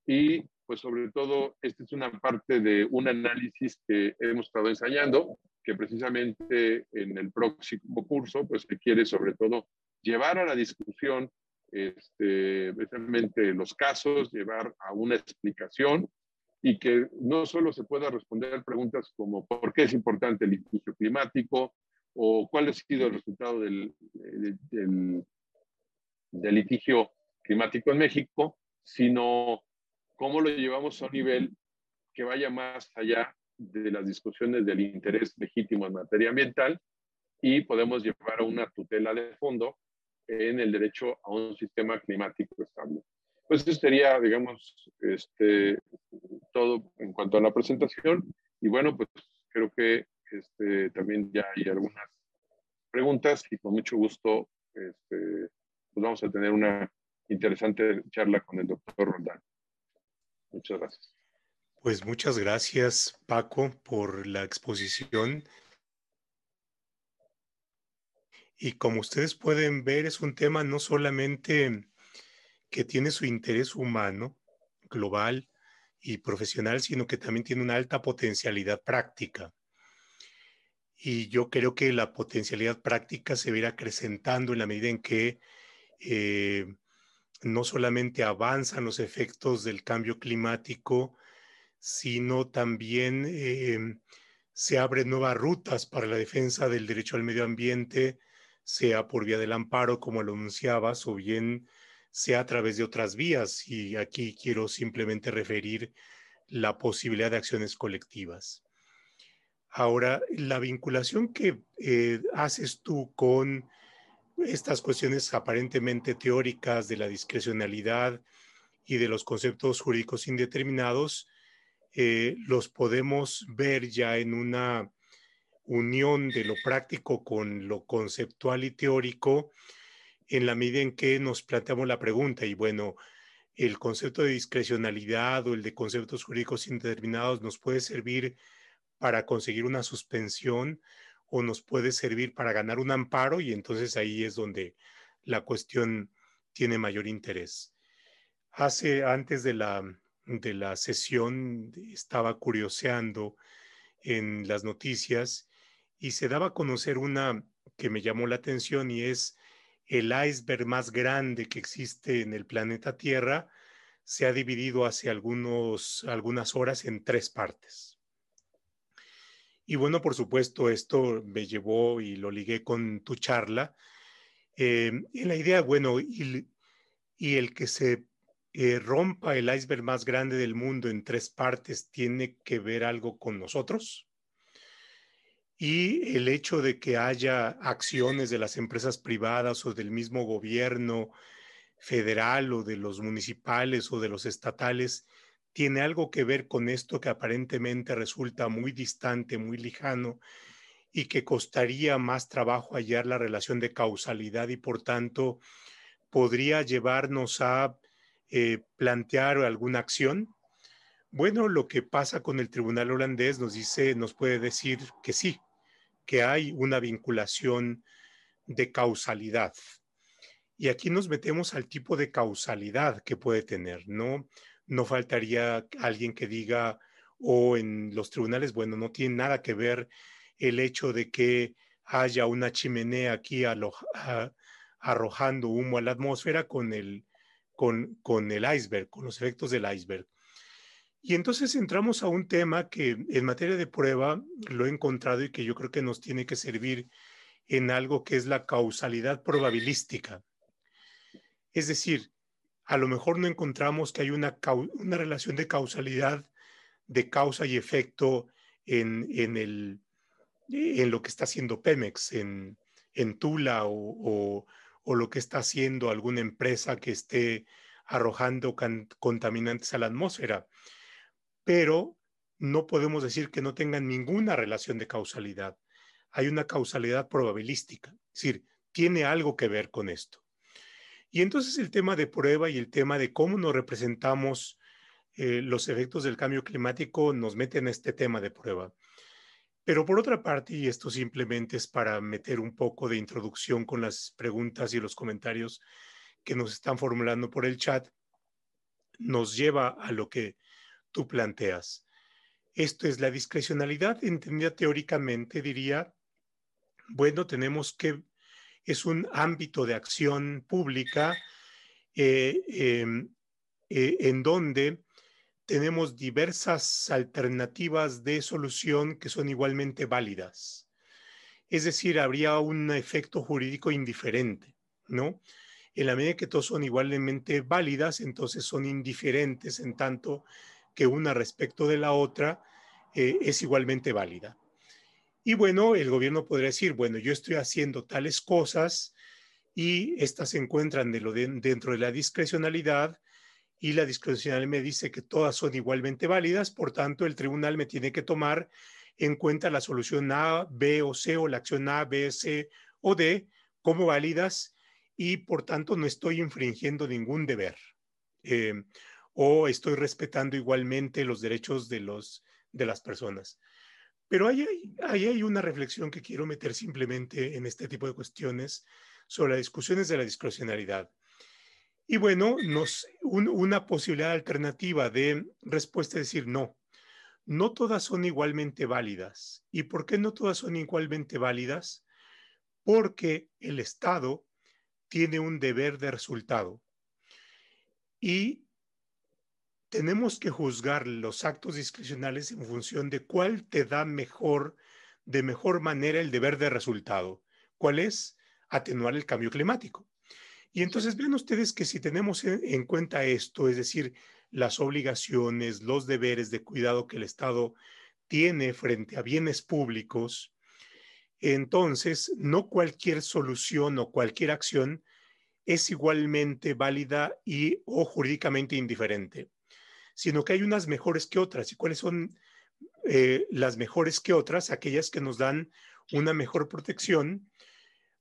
Y pues sobre todo, esta es una parte de un análisis que hemos estado ensayando, que precisamente en el próximo curso, pues se quiere sobre todo llevar a la discusión este, los casos, llevar a una explicación y que no solo se pueda responder preguntas como por qué es importante el litigio climático o cuál ha sido el resultado del, del, del litigio climático en México, sino cómo lo llevamos a un nivel que vaya más allá de las discusiones del interés legítimo en materia ambiental y podemos llevar a una tutela de fondo en el derecho a un sistema climático estable. Pues eso sería, digamos, este, todo en cuanto a la presentación. Y bueno, pues creo que este, también ya hay algunas preguntas y con mucho gusto este, pues vamos a tener una interesante charla con el doctor Roldán. Muchas gracias. Pues muchas gracias, Paco, por la exposición y como ustedes pueden ver, es un tema no solamente que tiene su interés humano, global y profesional, sino que también tiene una alta potencialidad práctica. Y yo creo que la potencialidad práctica se verá acrecentando en la medida en que eh, no solamente avanzan los efectos del cambio climático, sino también eh, se abren nuevas rutas para la defensa del derecho al medio ambiente, sea por vía del amparo, como lo anunciabas, o bien sea a través de otras vías. Y aquí quiero simplemente referir la posibilidad de acciones colectivas. Ahora, la vinculación que eh, haces tú con estas cuestiones aparentemente teóricas de la discrecionalidad y de los conceptos jurídicos indeterminados, eh, los podemos ver ya en una unión de lo práctico con lo conceptual y teórico en la medida en que nos planteamos la pregunta y bueno, el concepto de discrecionalidad o el de conceptos jurídicos indeterminados nos puede servir para conseguir una suspensión o nos puede servir para ganar un amparo y entonces ahí es donde la cuestión tiene mayor interés. Hace, antes de la, de la sesión, estaba curioseando en las noticias y se daba a conocer una que me llamó la atención y es el iceberg más grande que existe en el planeta Tierra se ha dividido hace algunos, algunas horas en tres partes. Y bueno, por supuesto, esto me llevó y lo ligué con tu charla. Eh, y la idea, bueno, y, el que se eh, rompa el iceberg más grande del mundo en tres partes tiene que ver algo con nosotros y el hecho de que haya acciones de las empresas privadas o del mismo gobierno federal o de los municipales o de los estatales tiene algo que ver con esto que aparentemente resulta muy distante, muy lejano y que costaría más trabajo hallar la relación de causalidad y por tanto podría llevarnos a eh, plantear alguna acción? Bueno, lo que pasa con el tribunal holandés nos dice, nos puede decir que sí, que hay una vinculación de causalidad. Y aquí nos metemos al tipo de causalidad que puede tener, ¿no? No faltaría alguien que diga, o en los tribunales, bueno, no tiene nada que ver el hecho de que haya una chimenea aquí arrojando humo a la atmósfera con el, con, con el iceberg, con los efectos del iceberg. Y entonces entramos a un tema que en materia de prueba lo he encontrado y que yo creo que nos tiene que servir en algo que es la causalidad probabilística. Es decir, a lo mejor no encontramos que hay una, una relación de causalidad, de causa y efecto en, en, el, en lo que está haciendo Pemex, en, en Tula o, o, lo que está haciendo alguna empresa que esté arrojando contaminantes a la atmósfera pero no podemos decir que no tengan ninguna relación de causalidad. Hay una causalidad probabilística, es decir, tiene algo que ver con esto. Y entonces el tema de prueba y el tema de cómo nos representamos eh, los efectos del cambio climático nos meten en este tema de prueba. Pero por otra parte, y esto simplemente es para meter un poco de introducción con las preguntas y los comentarios que nos están formulando por el chat, nos lleva a lo que tú planteas. Esto es la discrecionalidad, entendida teóricamente, diría, bueno, tenemos que, es un ámbito de acción pública eh, em, eh, en donde tenemos diversas alternativas de solución que son igualmente válidas. Es decir, habría un efecto jurídico indiferente, ¿no? En la medida que todos son igualmente válidas, entonces son indiferentes en tanto que una respecto de la otra eh, es igualmente válida. Y bueno, el gobierno podría decir, bueno, yo estoy haciendo tales cosas y estas se encuentran de lo dentro de la discrecionalidad y la discrecionalidad me dice que todas son igualmente válidas, por tanto el tribunal me tiene que tomar en cuenta la solución A, B o C o la acción A, B, C o D como válidas y por tanto no estoy infringiendo ningún deber. Eh, o estoy respetando igualmente los derechos de, los, de las personas. Pero ahí hay, hay una reflexión que quiero meter simplemente en este tipo de cuestiones sobre las discusiones de la discrecionalidad. Y bueno, nos, una posibilidad alternativa de respuesta es decir, no, no todas son igualmente válidas. ¿Y por qué no todas son igualmente válidas? Porque el Estado tiene un deber de resultado. Y tenemos que juzgar los actos discrecionales en función de cuál te da mejor, de mejor manera el deber de resultado. ¿Cuál es? Atenuar el cambio climático. Y entonces vean ustedes que si tenemos en cuenta esto, es decir, las obligaciones, los deberes de cuidado que el Estado tiene frente a bienes públicos, entonces no cualquier solución o cualquier acción es igualmente válida y o jurídicamente indiferente, sino que hay unas mejores que otras. ¿Y cuáles son eh, las mejores que otras? Aquellas que nos dan una mejor protección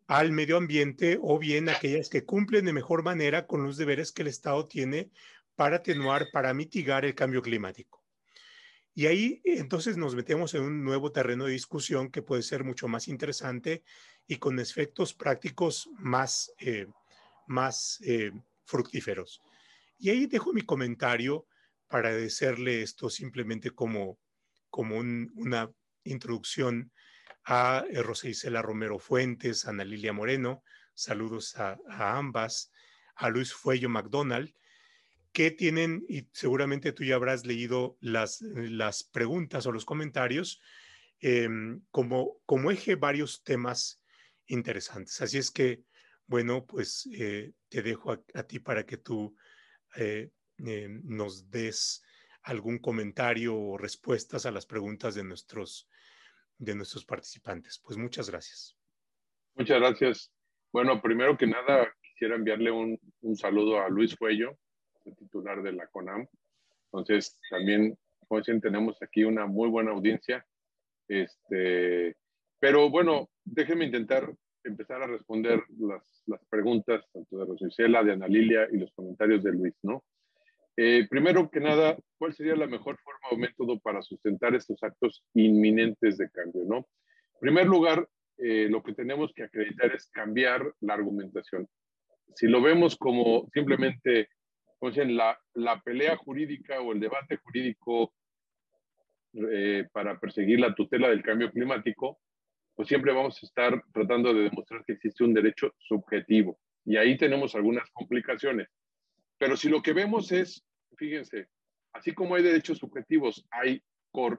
al medio ambiente o bien aquellas que cumplen de mejor manera con los deberes que el Estado tiene para atenuar, para mitigar el cambio climático. Y ahí entonces nos metemos en un nuevo terreno de discusión que puede ser mucho más interesante y con efectos prácticos más, eh, más eh, fructíferos. Y ahí dejo mi comentario para decirle esto simplemente como, como una introducción a eh, Rosa Isela Romero Fuentes, Ana Lilia Moreno, saludos a, ambas, a Luis Fuello McDonald, que tienen, y seguramente tú ya habrás leído las, las preguntas o los comentarios, em, como, como eje varios temas interesantes. Así es que, bueno, pues eh, te dejo a, ti para que tú eh, nos des algún comentario o respuestas a las preguntas de nuestros de nuestros participantes. Pues muchas gracias. Muchas gracias. Bueno, primero que nada, quisiera enviarle un, saludo a Luis Fuello, el titular de la CONAM. Entonces, también, como dicen, tenemos aquí una muy buena audiencia. Este, pero bueno, déjenme intentar empezar a responder las, las preguntas tanto de Rosicela, de Ana Lilia y los comentarios de Luis, ¿no? Eh, primero que nada, ¿cuál sería la mejor forma o método para sustentar estos actos inminentes de cambio? ¿no? En primer lugar, eh, lo que tenemos que acreditar es cambiar la argumentación. Si lo vemos como simplemente, como dicen, la, la pelea jurídica o el debate jurídico eh, para perseguir la tutela del cambio climático, pues siempre vamos a estar tratando de demostrar que existe un derecho subjetivo. Y ahí tenemos algunas complicaciones. Pero si lo que vemos es, fíjense, así como hay derechos subjetivos, hay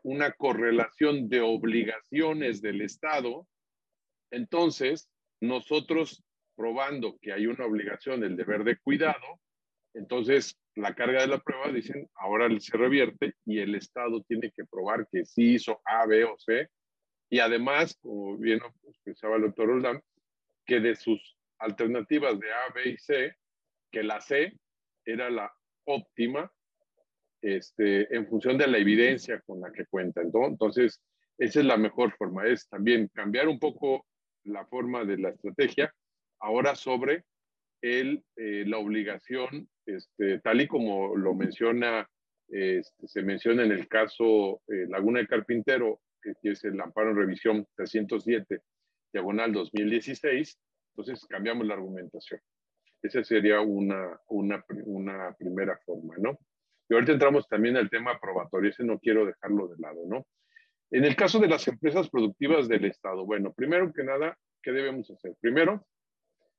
una correlación de obligaciones del Estado, entonces nosotros probando que hay una obligación, el deber de cuidado, entonces la carga de la prueba, dicen, ahora se revierte y el Estado tiene que probar que sí hizo A, B o C. Y además, como bien expresaba el doctor Roldán, que de sus alternativas de A, B y C, que la C era la óptima este, en función de la evidencia con la que cuenta. Entonces, esa es la mejor forma, es también cambiar un poco la forma de la estrategia, ahora sobre el, eh, la obligación, este, tal y como lo menciona, este, se menciona en el caso eh, Laguna de Carpintero, que es el amparo en revisión 307, diagonal 2016, entonces cambiamos la argumentación. Esa sería una, una, una primera forma, ¿no? Y ahorita entramos también al tema probatorio, ese no quiero dejarlo de lado, ¿no? En el caso de las empresas productivas del Estado, bueno, primero que nada, ¿qué debemos hacer? Primero,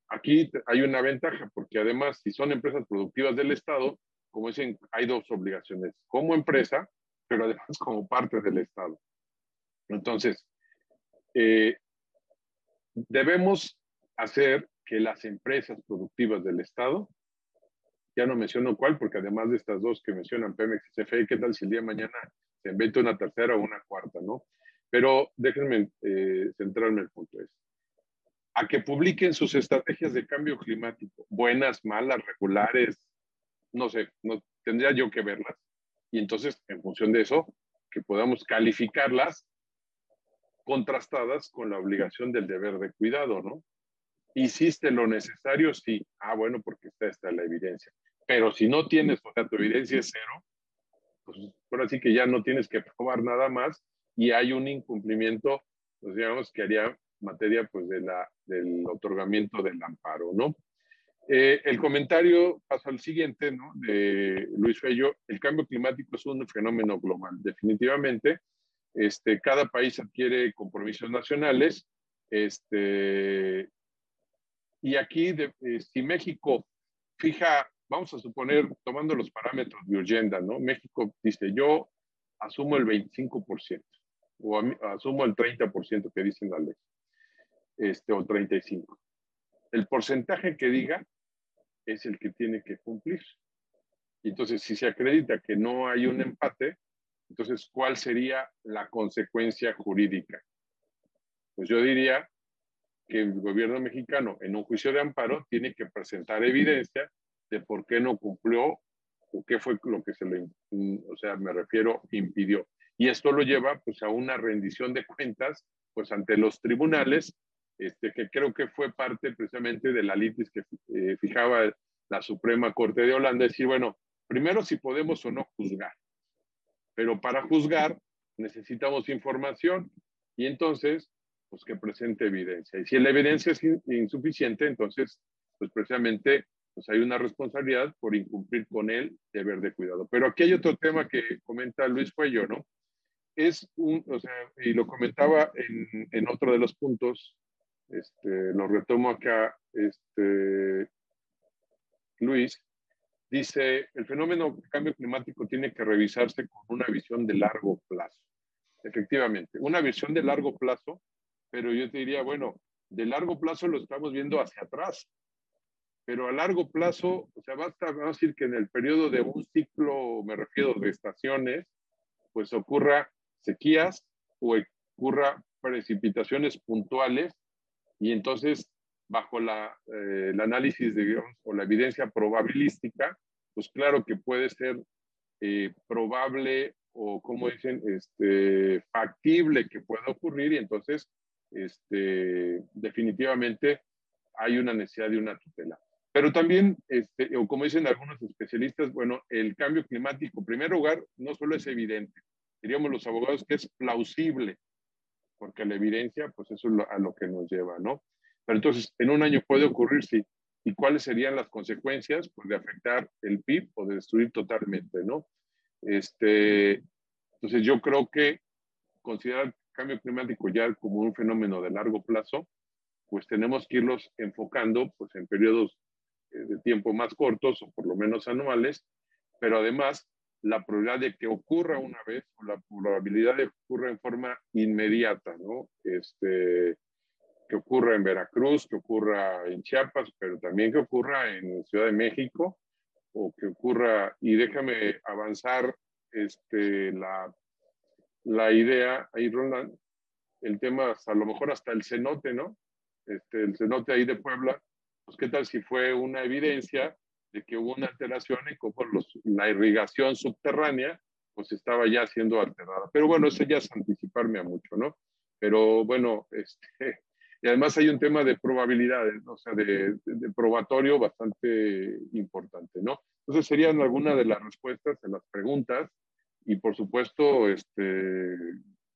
aquí hay una ventaja, porque además, si son empresas productivas del Estado, como dicen, hay dos obligaciones, como empresa, pero además como parte del Estado. Entonces, eh, debemos hacer que las empresas productivas del Estado, ya no menciono cuál, porque además de estas dos que mencionan Pemex y CFE, ¿qué tal si el día de mañana se inventa una tercera o una cuarta, no? Pero déjenme eh, centrarme en el punto este. A que publiquen sus estrategias de cambio climático, buenas, malas, regulares, no sé, no, tendría yo que verlas. Y entonces, en función de eso, que podamos calificarlas contrastadas con la obligación del deber de cuidado, ¿no? ¿Hiciste lo necesario? Sí. Ah, bueno, porque está, está la evidencia. Pero si no tienes, o sea, tu evidencia es cero, pues ahora sí que ya no tienes que probar nada más y hay un incumplimiento, pues digamos, que haría materia pues de la, del otorgamiento del amparo, ¿no? Eh, el comentario pasó al siguiente, ¿no? De Luis Fello, el cambio climático es un fenómeno global. Definitivamente, este, cada país adquiere compromisos nacionales, este, y aquí, eh, si México fija, vamos a suponer, tomando los parámetros de Urgenda, ¿no? México dice, yo asumo el 25% o asumo el 30% que dicen la ley, este, o 35%. El porcentaje que diga es el que tiene que cumplir. Entonces, si se acredita que no hay un empate, entonces, ¿cuál sería la consecuencia jurídica? pues yo diría que el gobierno mexicano en un juicio de amparo tiene que presentar evidencia de por qué no cumplió o qué fue lo que se le, o sea, me refiero, impidió. Y esto lo lleva pues a una rendición de cuentas pues ante los tribunales, este, que creo que fue parte precisamente de la litis que eh, fijaba la Suprema Corte de Holanda, decir, bueno, primero si podemos o no juzgar, pero para juzgar necesitamos información y entonces, pues que presente evidencia. Y si la evidencia es insuficiente, entonces, pues precisamente, pues hay una responsabilidad por incumplir con el deber de cuidado. Pero aquí hay otro tema que comenta Luis Cuello, ¿no? Es un, o sea, y lo comentaba en, en otro de los puntos, este, lo retomo acá, este, Luis, dice, el fenómeno de cambio climático tiene que revisarse con una visión de largo plazo. Efectivamente, una visión de largo plazo, pero yo te diría, bueno, de largo plazo lo estamos viendo hacia atrás, pero a largo plazo, o sea, basta vamos a decir que en el periodo de un ciclo, me refiero de estaciones, pues ocurra sequías o ocurra precipitaciones puntuales y entonces bajo la, eh, el análisis de, o la evidencia probabilística, pues claro que puede ser eh, probable o como dicen, este, factible que pueda ocurrir y entonces este, definitivamente hay una necesidad de una tutela. Pero también, este, o como dicen algunos especialistas, bueno, el cambio climático, en primer lugar, no solo es evidente, diríamos los abogados que es plausible, porque la evidencia, pues eso es a lo que nos lleva, ¿no? Pero entonces, en un año puede ocurrir, sí. ¿Y cuáles serían las consecuencias? Pues de afectar el PIB o de destruir totalmente, ¿no? Este, entonces yo creo que considerar cambio climático ya como un fenómeno de largo plazo, pues tenemos que irlos enfocando pues, en periodos eh, de tiempo más cortos o por lo menos anuales, pero además la probabilidad de que ocurra una vez o la probabilidad de que ocurra en forma inmediata, ¿no? Este, que ocurra en Veracruz, que ocurra en Chiapas, pero también que ocurra en Ciudad de México o que ocurra, y déjame avanzar este, la, la idea, ahí Roland, el tema, a lo mejor hasta el cenote, ¿no? Este, el cenote ahí de Puebla, pues qué tal si fue una evidencia de que hubo una alteración y como los, la irrigación subterránea, pues estaba ya siendo alterada. Pero bueno, eso ya es anticiparme a mucho, ¿no? Pero bueno, este, y además hay un tema de probabilidades, o sea, de, probatorio bastante importante, ¿no? Entonces serían algunas de las respuestas a las preguntas y por supuesto, este,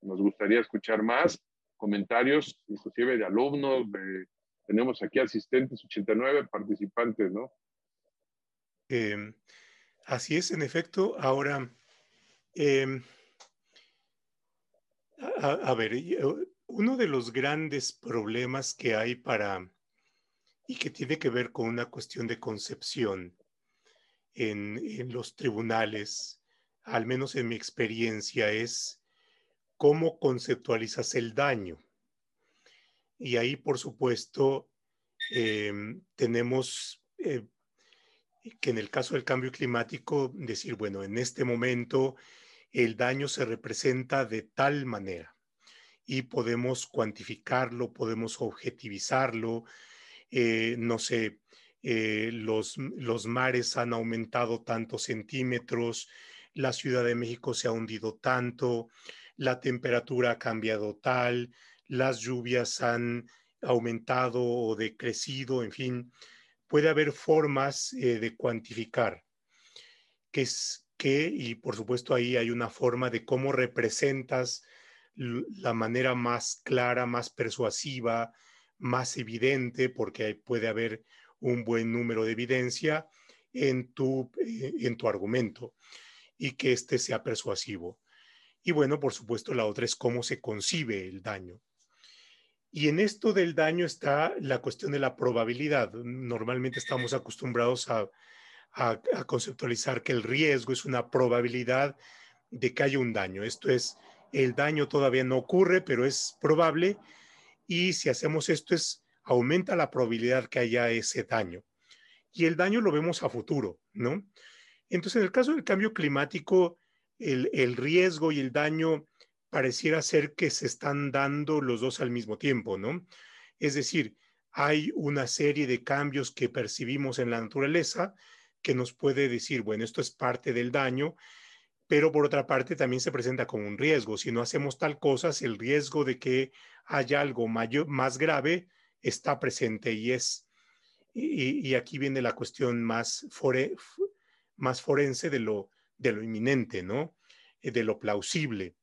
nos gustaría escuchar más comentarios, inclusive de alumnos, tenemos aquí asistentes, 89 participantes, ¿no? Em, así es, en efecto. Ahora, em, a, ver, uno de los grandes problemas que hay para, y que tiene que ver con una cuestión de concepción en, los tribunales, al menos en mi experiencia, es cómo conceptualizas el daño. Y ahí, por supuesto, em, tenemos eh, que en el caso del cambio climático, decir, bueno, en este momento el daño se representa de tal manera y podemos cuantificarlo, podemos objetivizarlo. Eh, no sé, eh, los, los mares han aumentado tantos centímetros, la Ciudad de México se ha hundido tanto, la temperatura ha cambiado tal, las lluvias han aumentado o decrecido, en fin, puede haber formas eh, de cuantificar que es que, y por supuesto ahí hay una forma de cómo representas la manera más clara, más persuasiva, más evidente, porque puede haber un buen número de evidencia en tu, eh, en tu argumento y que éste sea persuasivo. Y bueno, por supuesto, la otra es cómo se concibe el daño. Y en esto del daño está la cuestión de la probabilidad. Normalmente estamos acostumbrados a, a, a conceptualizar que el riesgo es una probabilidad de que haya un daño. Esto es el daño todavía no ocurre, pero es probable. Y si hacemos esto, es, aumenta la probabilidad que haya ese daño. Y el daño lo vemos a futuro, ¿no? Entonces, en el caso del cambio climático, el, riesgo y el daño pareciera ser que se están dando los dos al mismo tiempo, ¿no? Es decir, hay una serie de cambios que percibimos en la naturaleza que nos puede decir, bueno, esto es parte del daño, pero por otra parte también se presenta como un riesgo. Si no hacemos tal cosa, el riesgo de que haya algo mayor, más grave está presente y es, y, aquí viene la cuestión más, más forense de lo, de lo inminente, ¿no? Eh, de lo plausible,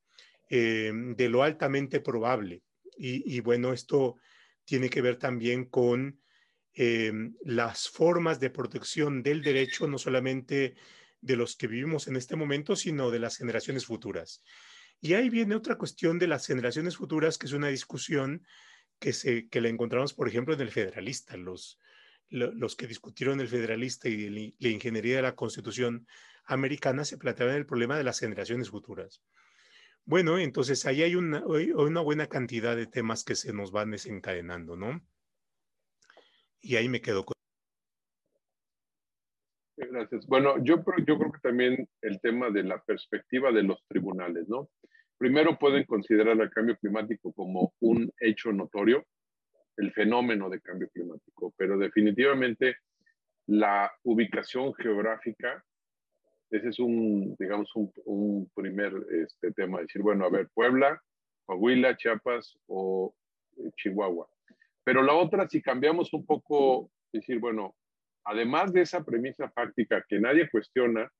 eh, de lo altamente probable. Y, bueno, esto tiene que ver también con eh, las formas de protección del derecho, no solamente de los que vivimos en este momento, sino de las generaciones futuras. Y ahí viene otra cuestión de las generaciones futuras, que es una discusión que, se, que la encontramos, por ejemplo, en el federalista. Los, los que discutieron el federalista y la ingeniería de la constitución americana se planteaban el problema de las generaciones futuras. Bueno, entonces ahí hay una, buena cantidad de temas que se nos van desencadenando, ¿no? Y ahí me quedo con Gracias. Bueno, yo, yo creo que también el tema de la perspectiva de los tribunales, ¿no? Primero pueden considerar el cambio climático como un hecho notorio, el fenómeno de cambio climático, pero definitivamente la ubicación geográfica, ese es un, digamos, un, primer este, tema, decir, bueno, a ver, Puebla, Coahuila, Chiapas o eh, Chihuahua. Pero la otra, si cambiamos un poco, decir, bueno, además de esa premisa fáctica que nadie cuestiona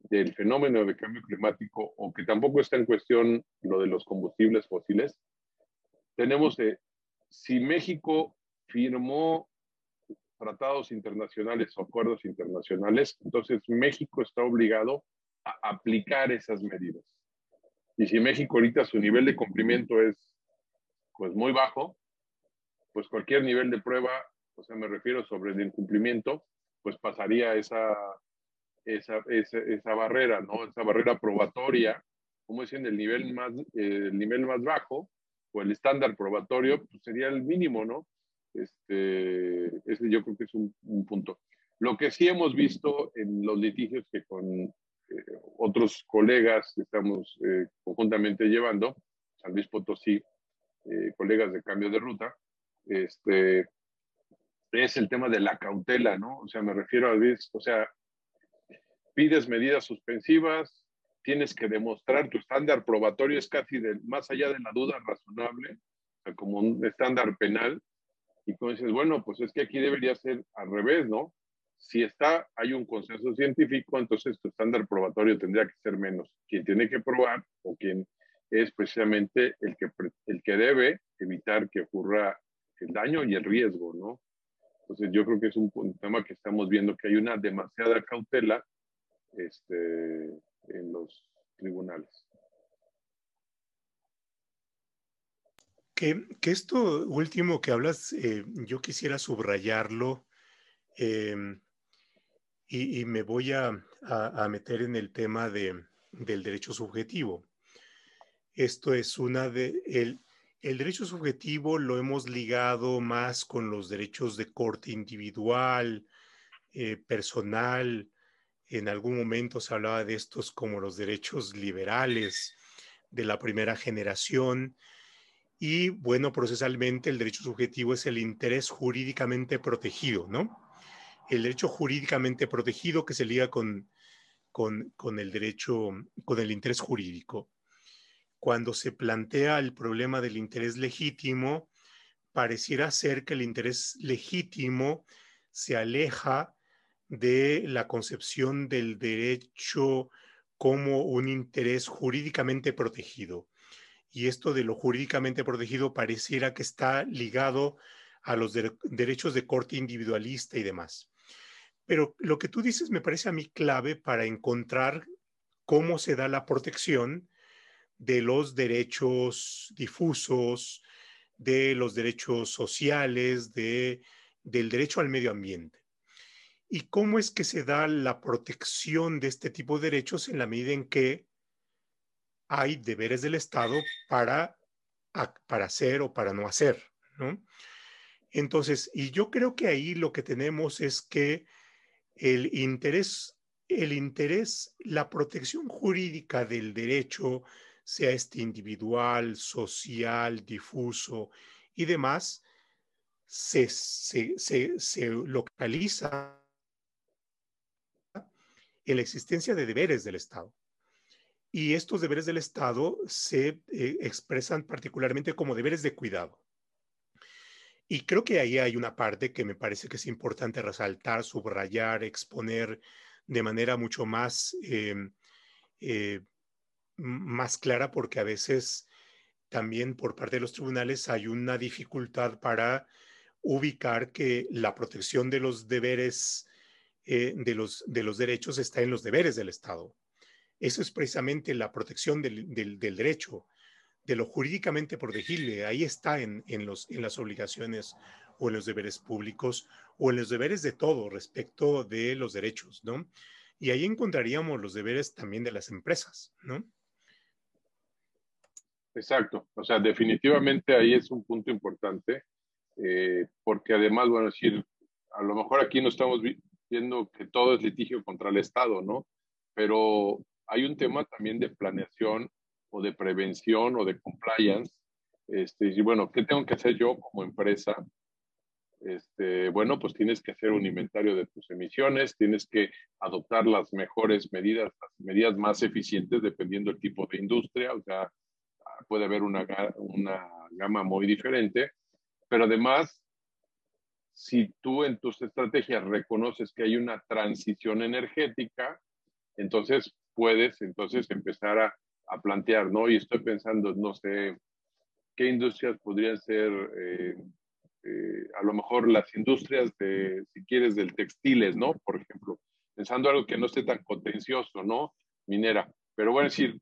del fenómeno de cambio climático o que tampoco está en cuestión lo de los combustibles fósiles, tenemos eh, si México firmó tratados internacionales o acuerdos internacionales, entonces México está obligado a aplicar esas medidas. Y si México ahorita su nivel de cumplimiento es pues muy bajo, pues cualquier nivel de prueba o sea, me refiero sobre el incumplimiento, pues pasaría esa, esa, esa, barrera, ¿no? Esa barrera probatoria, como dicen, el nivel más, el nivel más bajo o el estándar probatorio, pues sería el mínimo, ¿no? Este, ese yo creo que es un, punto. Lo que sí hemos visto en los litigios que con eh, otros colegas que estamos eh, conjuntamente llevando, San Luis Potosí, eh, colegas de cambio de ruta, este, es el tema de la cautela, ¿no? O sea, me refiero a, o sea, pides medidas suspensivas, tienes que demostrar, tu estándar probatorio es casi más allá de la duda razonable, o sea, como un estándar penal, y como dices, bueno, pues es que aquí debería ser al revés, ¿no? Si está, hay un consenso científico, entonces tu estándar probatorio tendría que ser menos. Quien tiene que probar o quien es precisamente el que, el que debe evitar que ocurra el daño y el riesgo, ¿no? Entonces yo creo que es un, tema que estamos viendo que hay una demasiada cautela este, en los tribunales. Que, que esto último que hablas, eh, yo quisiera subrayarlo em, y, me voy a, a, meter en el tema de, del derecho subjetivo. Esto es una de, el, el derecho subjetivo lo hemos ligado más con los derechos de corte individual, eh, personal. En algún momento se hablaba de estos como los derechos liberales de la primera generación. Y bueno, procesalmente el derecho subjetivo es el interés jurídicamente protegido, ¿no? El derecho jurídicamente protegido que se liga con, con, el derecho, con el interés jurídico cuando se plantea el problema del interés legítimo, pareciera ser que el interés legítimo se aleja de la concepción del derecho como un interés jurídicamente protegido. Y esto de lo jurídicamente protegido pareciera que está ligado a los derechos de corte individualista y demás. Pero lo que tú dices me parece a mí clave para encontrar cómo se da la protección de los derechos difusos, de los derechos sociales, de, del derecho al medio ambiente. ¿Y cómo es que se da la protección de este tipo de derechos en la medida en que hay deberes del Estado para, para hacer o para no hacer? ¿no? Entonces, y yo creo que ahí lo que tenemos es que el interés, el interés, la protección jurídica del derecho sea este individual, social, difuso y demás, se, se localiza en la existencia de deberes del Estado. Y estos deberes del Estado se eh, expresan particularmente como deberes de cuidado. Y creo que ahí hay una parte que me parece que es importante resaltar, subrayar, exponer de manera mucho más, em, eh, más clara, porque a veces también por parte de los tribunales hay una dificultad para ubicar que la protección de los deberes, eh, de, los, de los derechos está en los deberes del Estado. Eso es precisamente la protección del, derecho, de lo jurídicamente protegible. Ahí está en, los, en las obligaciones o en los deberes públicos o en los deberes de todo respecto de los derechos, ¿no? Y ahí encontraríamos los deberes también de las empresas, ¿no? Exacto. O sea, definitivamente ahí es un punto importante, eh, porque además, bueno, decir, a lo mejor aquí no estamos viendo que todo es litigio contra el Estado, ¿no? Pero hay un tema también de planeación o de prevención o de compliance. Este, y bueno, ¿qué tengo que hacer yo como empresa? Este, bueno, pues tienes que hacer un inventario de tus emisiones, tienes que adoptar las mejores medidas, las medidas más eficientes dependiendo del tipo de industria, o sea, puede haber una, una gama muy diferente, pero además, si tú en tus estrategias reconoces que hay una transición energética, entonces puedes entonces empezar a, a, plantear, ¿no? Y estoy pensando, no sé, qué industrias podrían ser, eh, eh, a lo mejor las industrias de, si quieres, del textiles, ¿no? Por ejemplo, pensando algo que no esté tan contencioso, ¿no? Minera. Pero bueno, decir,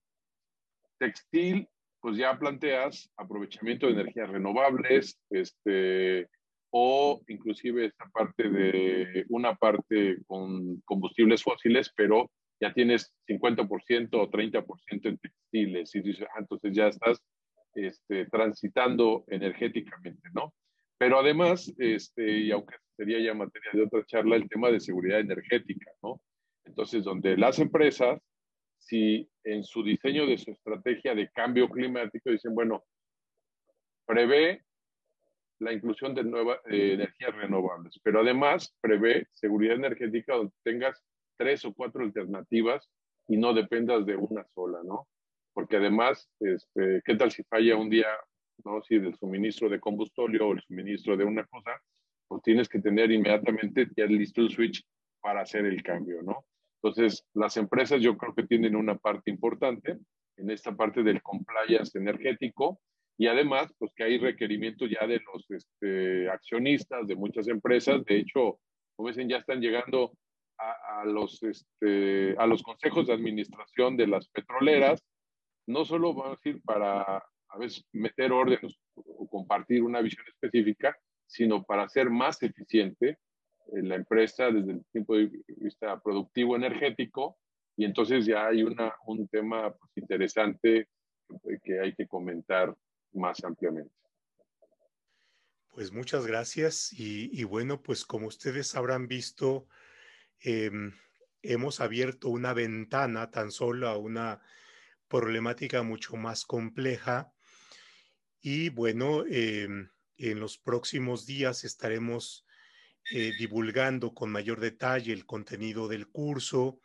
textil, pues ya planteas aprovechamiento de energías renovables, este, o inclusive esta parte de una parte con combustibles fósiles, pero ya tienes 50% o 30% en textiles y dices, ah, entonces ya estás este, transitando energéticamente, ¿no? Pero además, este, y aunque sería ya materia de otra charla, el tema de seguridad energética, ¿no? Entonces, donde las empresas, si en su diseño de su estrategia de cambio climático dicen, bueno, prevé la inclusión de nuevas energías renovables, pero además prevé seguridad energética donde tengas tres o cuatro alternativas y no dependas de una sola, ¿no? Porque además, este, ¿qué tal si falla un día, ¿no? Si del suministro de combustible o el suministro de una cosa, pues tienes que tener inmediatamente ya listo el switch para hacer el cambio, ¿no? Entonces, las empresas yo creo que tienen una parte importante en esta parte del compliance energético y además, pues que hay requerimientos ya de los este, accionistas de muchas empresas. De hecho, como dicen, ya están llegando a, los, este, a los consejos de administración de las petroleras, no solo vamos a decir para a veces meter orden o compartir una visión específica, sino para ser más eficiente en la empresa desde el punto de vista productivo energético. Y entonces ya hay una, un tema pues, interesante que hay que comentar más ampliamente. Pues muchas gracias y, bueno, pues como ustedes habrán visto, Em, hemos abierto una ventana tan solo a una problemática mucho más compleja. Y bueno, em, en los próximos días estaremos eh, divulgando con mayor detalle el contenido del curso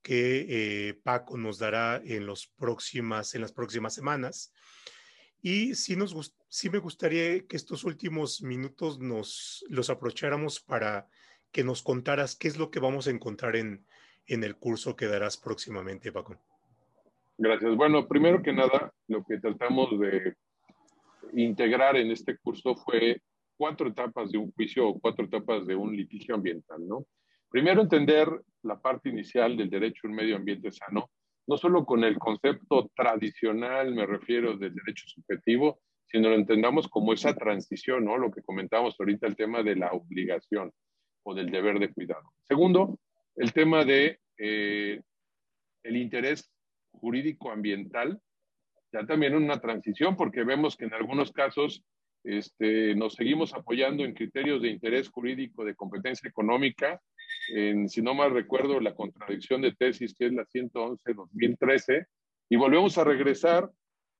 que eh, Paco nos dará en, los próximas, en las próximas semanas. Y sí, me gustaría que estos últimos minutos nos los aprovecháramos para que nos contaras qué es lo que vamos a encontrar en, en el curso que darás próximamente, Paco. Gracias. Bueno, primero que nada, lo que tratamos de integrar en este curso fue cuatro etapas de un juicio o cuatro etapas de un litigio ambiental, ¿no? Primero, entender la parte inicial del derecho a un medio ambiente sano, no solo con el concepto tradicional, me refiero del derecho subjetivo, sino lo entendamos como esa transición, ¿no? Lo que comentábamos ahorita, el tema de la obligación o del deber de cuidado. Segundo, el tema de eh, el interés jurídico ambiental, ya también una transición, porque vemos que en algunos casos este, nos seguimos apoyando en criterios de interés jurídico de competencia económica. En, si no mal recuerdo, la contradicción de tesis, que es la 111-2013, Y volvemos a regresar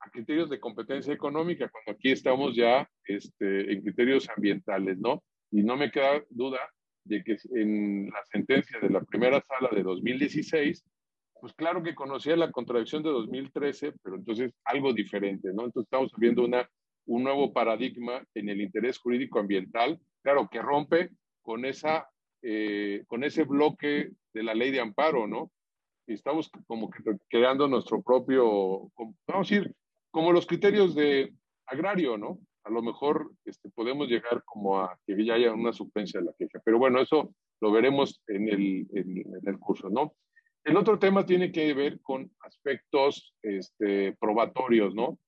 a criterios de competencia económica, cuando aquí estamos ya este, en criterios ambientales, ¿no? Y no me queda duda de que en la sentencia de la primera sala de 2016, pues claro que conocía la contradicción de 2013, pero entonces algo diferente, ¿no? Entonces estamos viendo una, un nuevo paradigma en el interés jurídico ambiental, claro, que rompe con, esa, eh, con ese bloque de la ley de amparo, ¿no? Y estamos como que creando nuestro propio, vamos a decir, como los criterios de agrario, ¿no? A lo mejor este, podemos llegar como a que ya haya una suplencia de la queja, pero bueno, eso lo veremos en el, en, el curso, ¿no? El otro tema tiene que ver con aspectos este, probatorios, ¿no?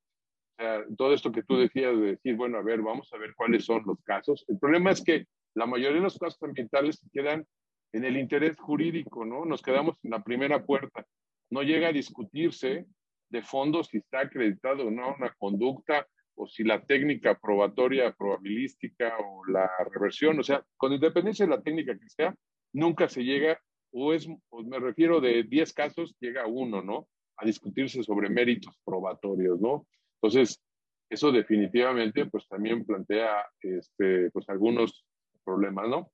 Todo esto que tú decías de decir, bueno, a ver, vamos a ver cuáles son los casos. El problema es que la mayoría de los casos ambientales se quedan en el interés jurídico, ¿no? Nos quedamos en la primera puerta. No llega a discutirse de fondo si está acreditado o no una conducta o si la técnica probatoria, probabilística o la reversión, o sea, con independencia de la técnica que sea, nunca se llega, o es, me refiero de 10 casos, llega a uno, ¿no? A discutirse sobre méritos probatorios, ¿no? Entonces, eso definitivamente, pues también plantea, este, pues algunos problemas, ¿no?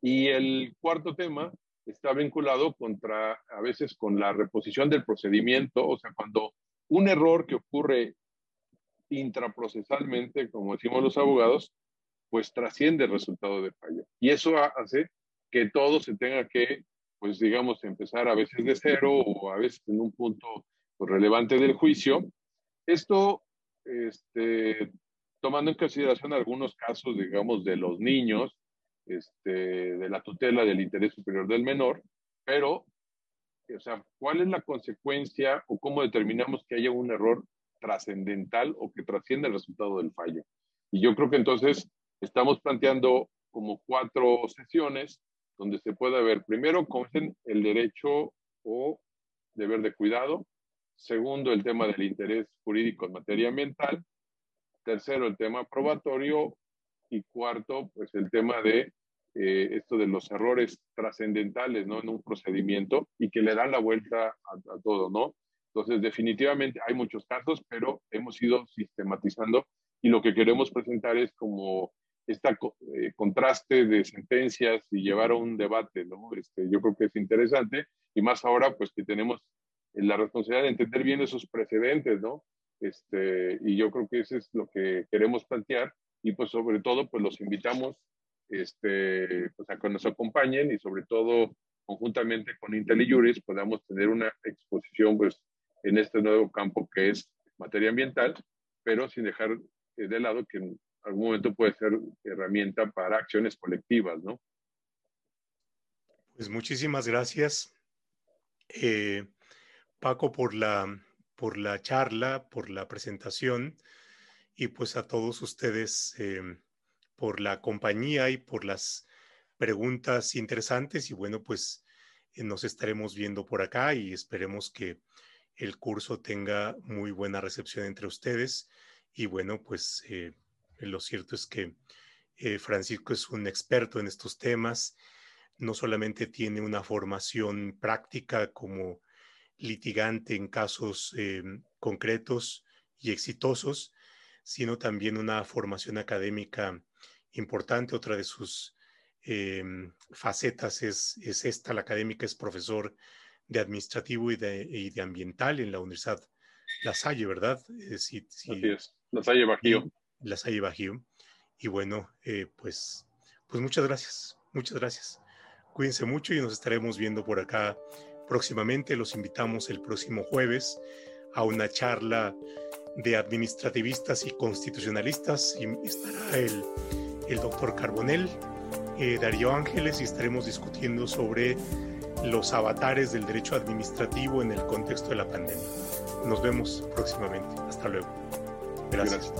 Y el cuarto tema está vinculado contra, a veces con la reposición del procedimiento, o sea, cuando un error que ocurre intraprocesalmente, como decimos los abogados, pues trasciende el resultado de fallo. Y eso hace que todo se tenga que, pues digamos, empezar a veces de cero o a veces en un punto pues, relevante del juicio. Esto, este, tomando en consideración algunos casos, digamos, de los niños, este, de la tutela del interés superior del menor, pero, o sea, ¿cuál es la consecuencia o cómo determinamos que haya un error trascendental o que trasciende el resultado del fallo? Y yo creo que entonces estamos planteando como cuatro sesiones donde se puede ver, primero, cómo es el derecho o deber de cuidado, segundo, el tema del interés jurídico en materia ambiental, tercero, el tema probatorio y cuarto, pues el tema de eh, esto de los errores trascendentales, ¿no? En un procedimiento y que le dan la vuelta a, todo, ¿no? Entonces, definitivamente hay muchos casos, pero hemos ido sistematizando y lo que queremos presentar es como este contraste de sentencias y llevar a un debate, ¿no? Este, yo creo que es interesante y más ahora, pues que tenemos la responsabilidad de entender bien esos precedentes, ¿no? Este, y yo creo que eso es lo que queremos plantear y pues sobre todo, pues los invitamos este, pues a que nos acompañen y sobre todo conjuntamente con IntelliJuris podamos tener una exposición pues en este nuevo campo que es materia ambiental, pero sin dejar eh, de lado que en algún momento puede ser herramienta para acciones colectivas, ¿no? Pues muchísimas gracias, eh, Paco, por la, por la charla, por la presentación y pues a todos ustedes. Eh, por la compañía y por las preguntas interesantes y bueno, pues eh, nos estaremos viendo por acá y esperemos que el curso tenga muy buena recepción entre ustedes y bueno, pues eh, lo cierto es que eh, Francisco es un experto en estos temas, no solamente tiene una formación práctica como litigante en casos concretos y exitosos, sino también una formación académica importante. Otra de sus em, facetas es, es, esta, la académica es profesor de administrativo y de, de ambiental en la Universidad La Salle, ¿verdad? Eh, sí, Así es, La Salle Bajío. La Salle Bajío. Y bueno, eh, pues, pues muchas gracias, muchas gracias. Cuídense mucho y nos estaremos viendo por acá próximamente. Los invitamos el próximo jueves a una charla de administrativistas y constitucionalistas y estará el doctor Carbonell, eh, Darío Ángeles y estaremos discutiendo sobre los avatares del derecho administrativo en el contexto de la pandemia. Nos vemos próximamente. Hasta luego. Gracias.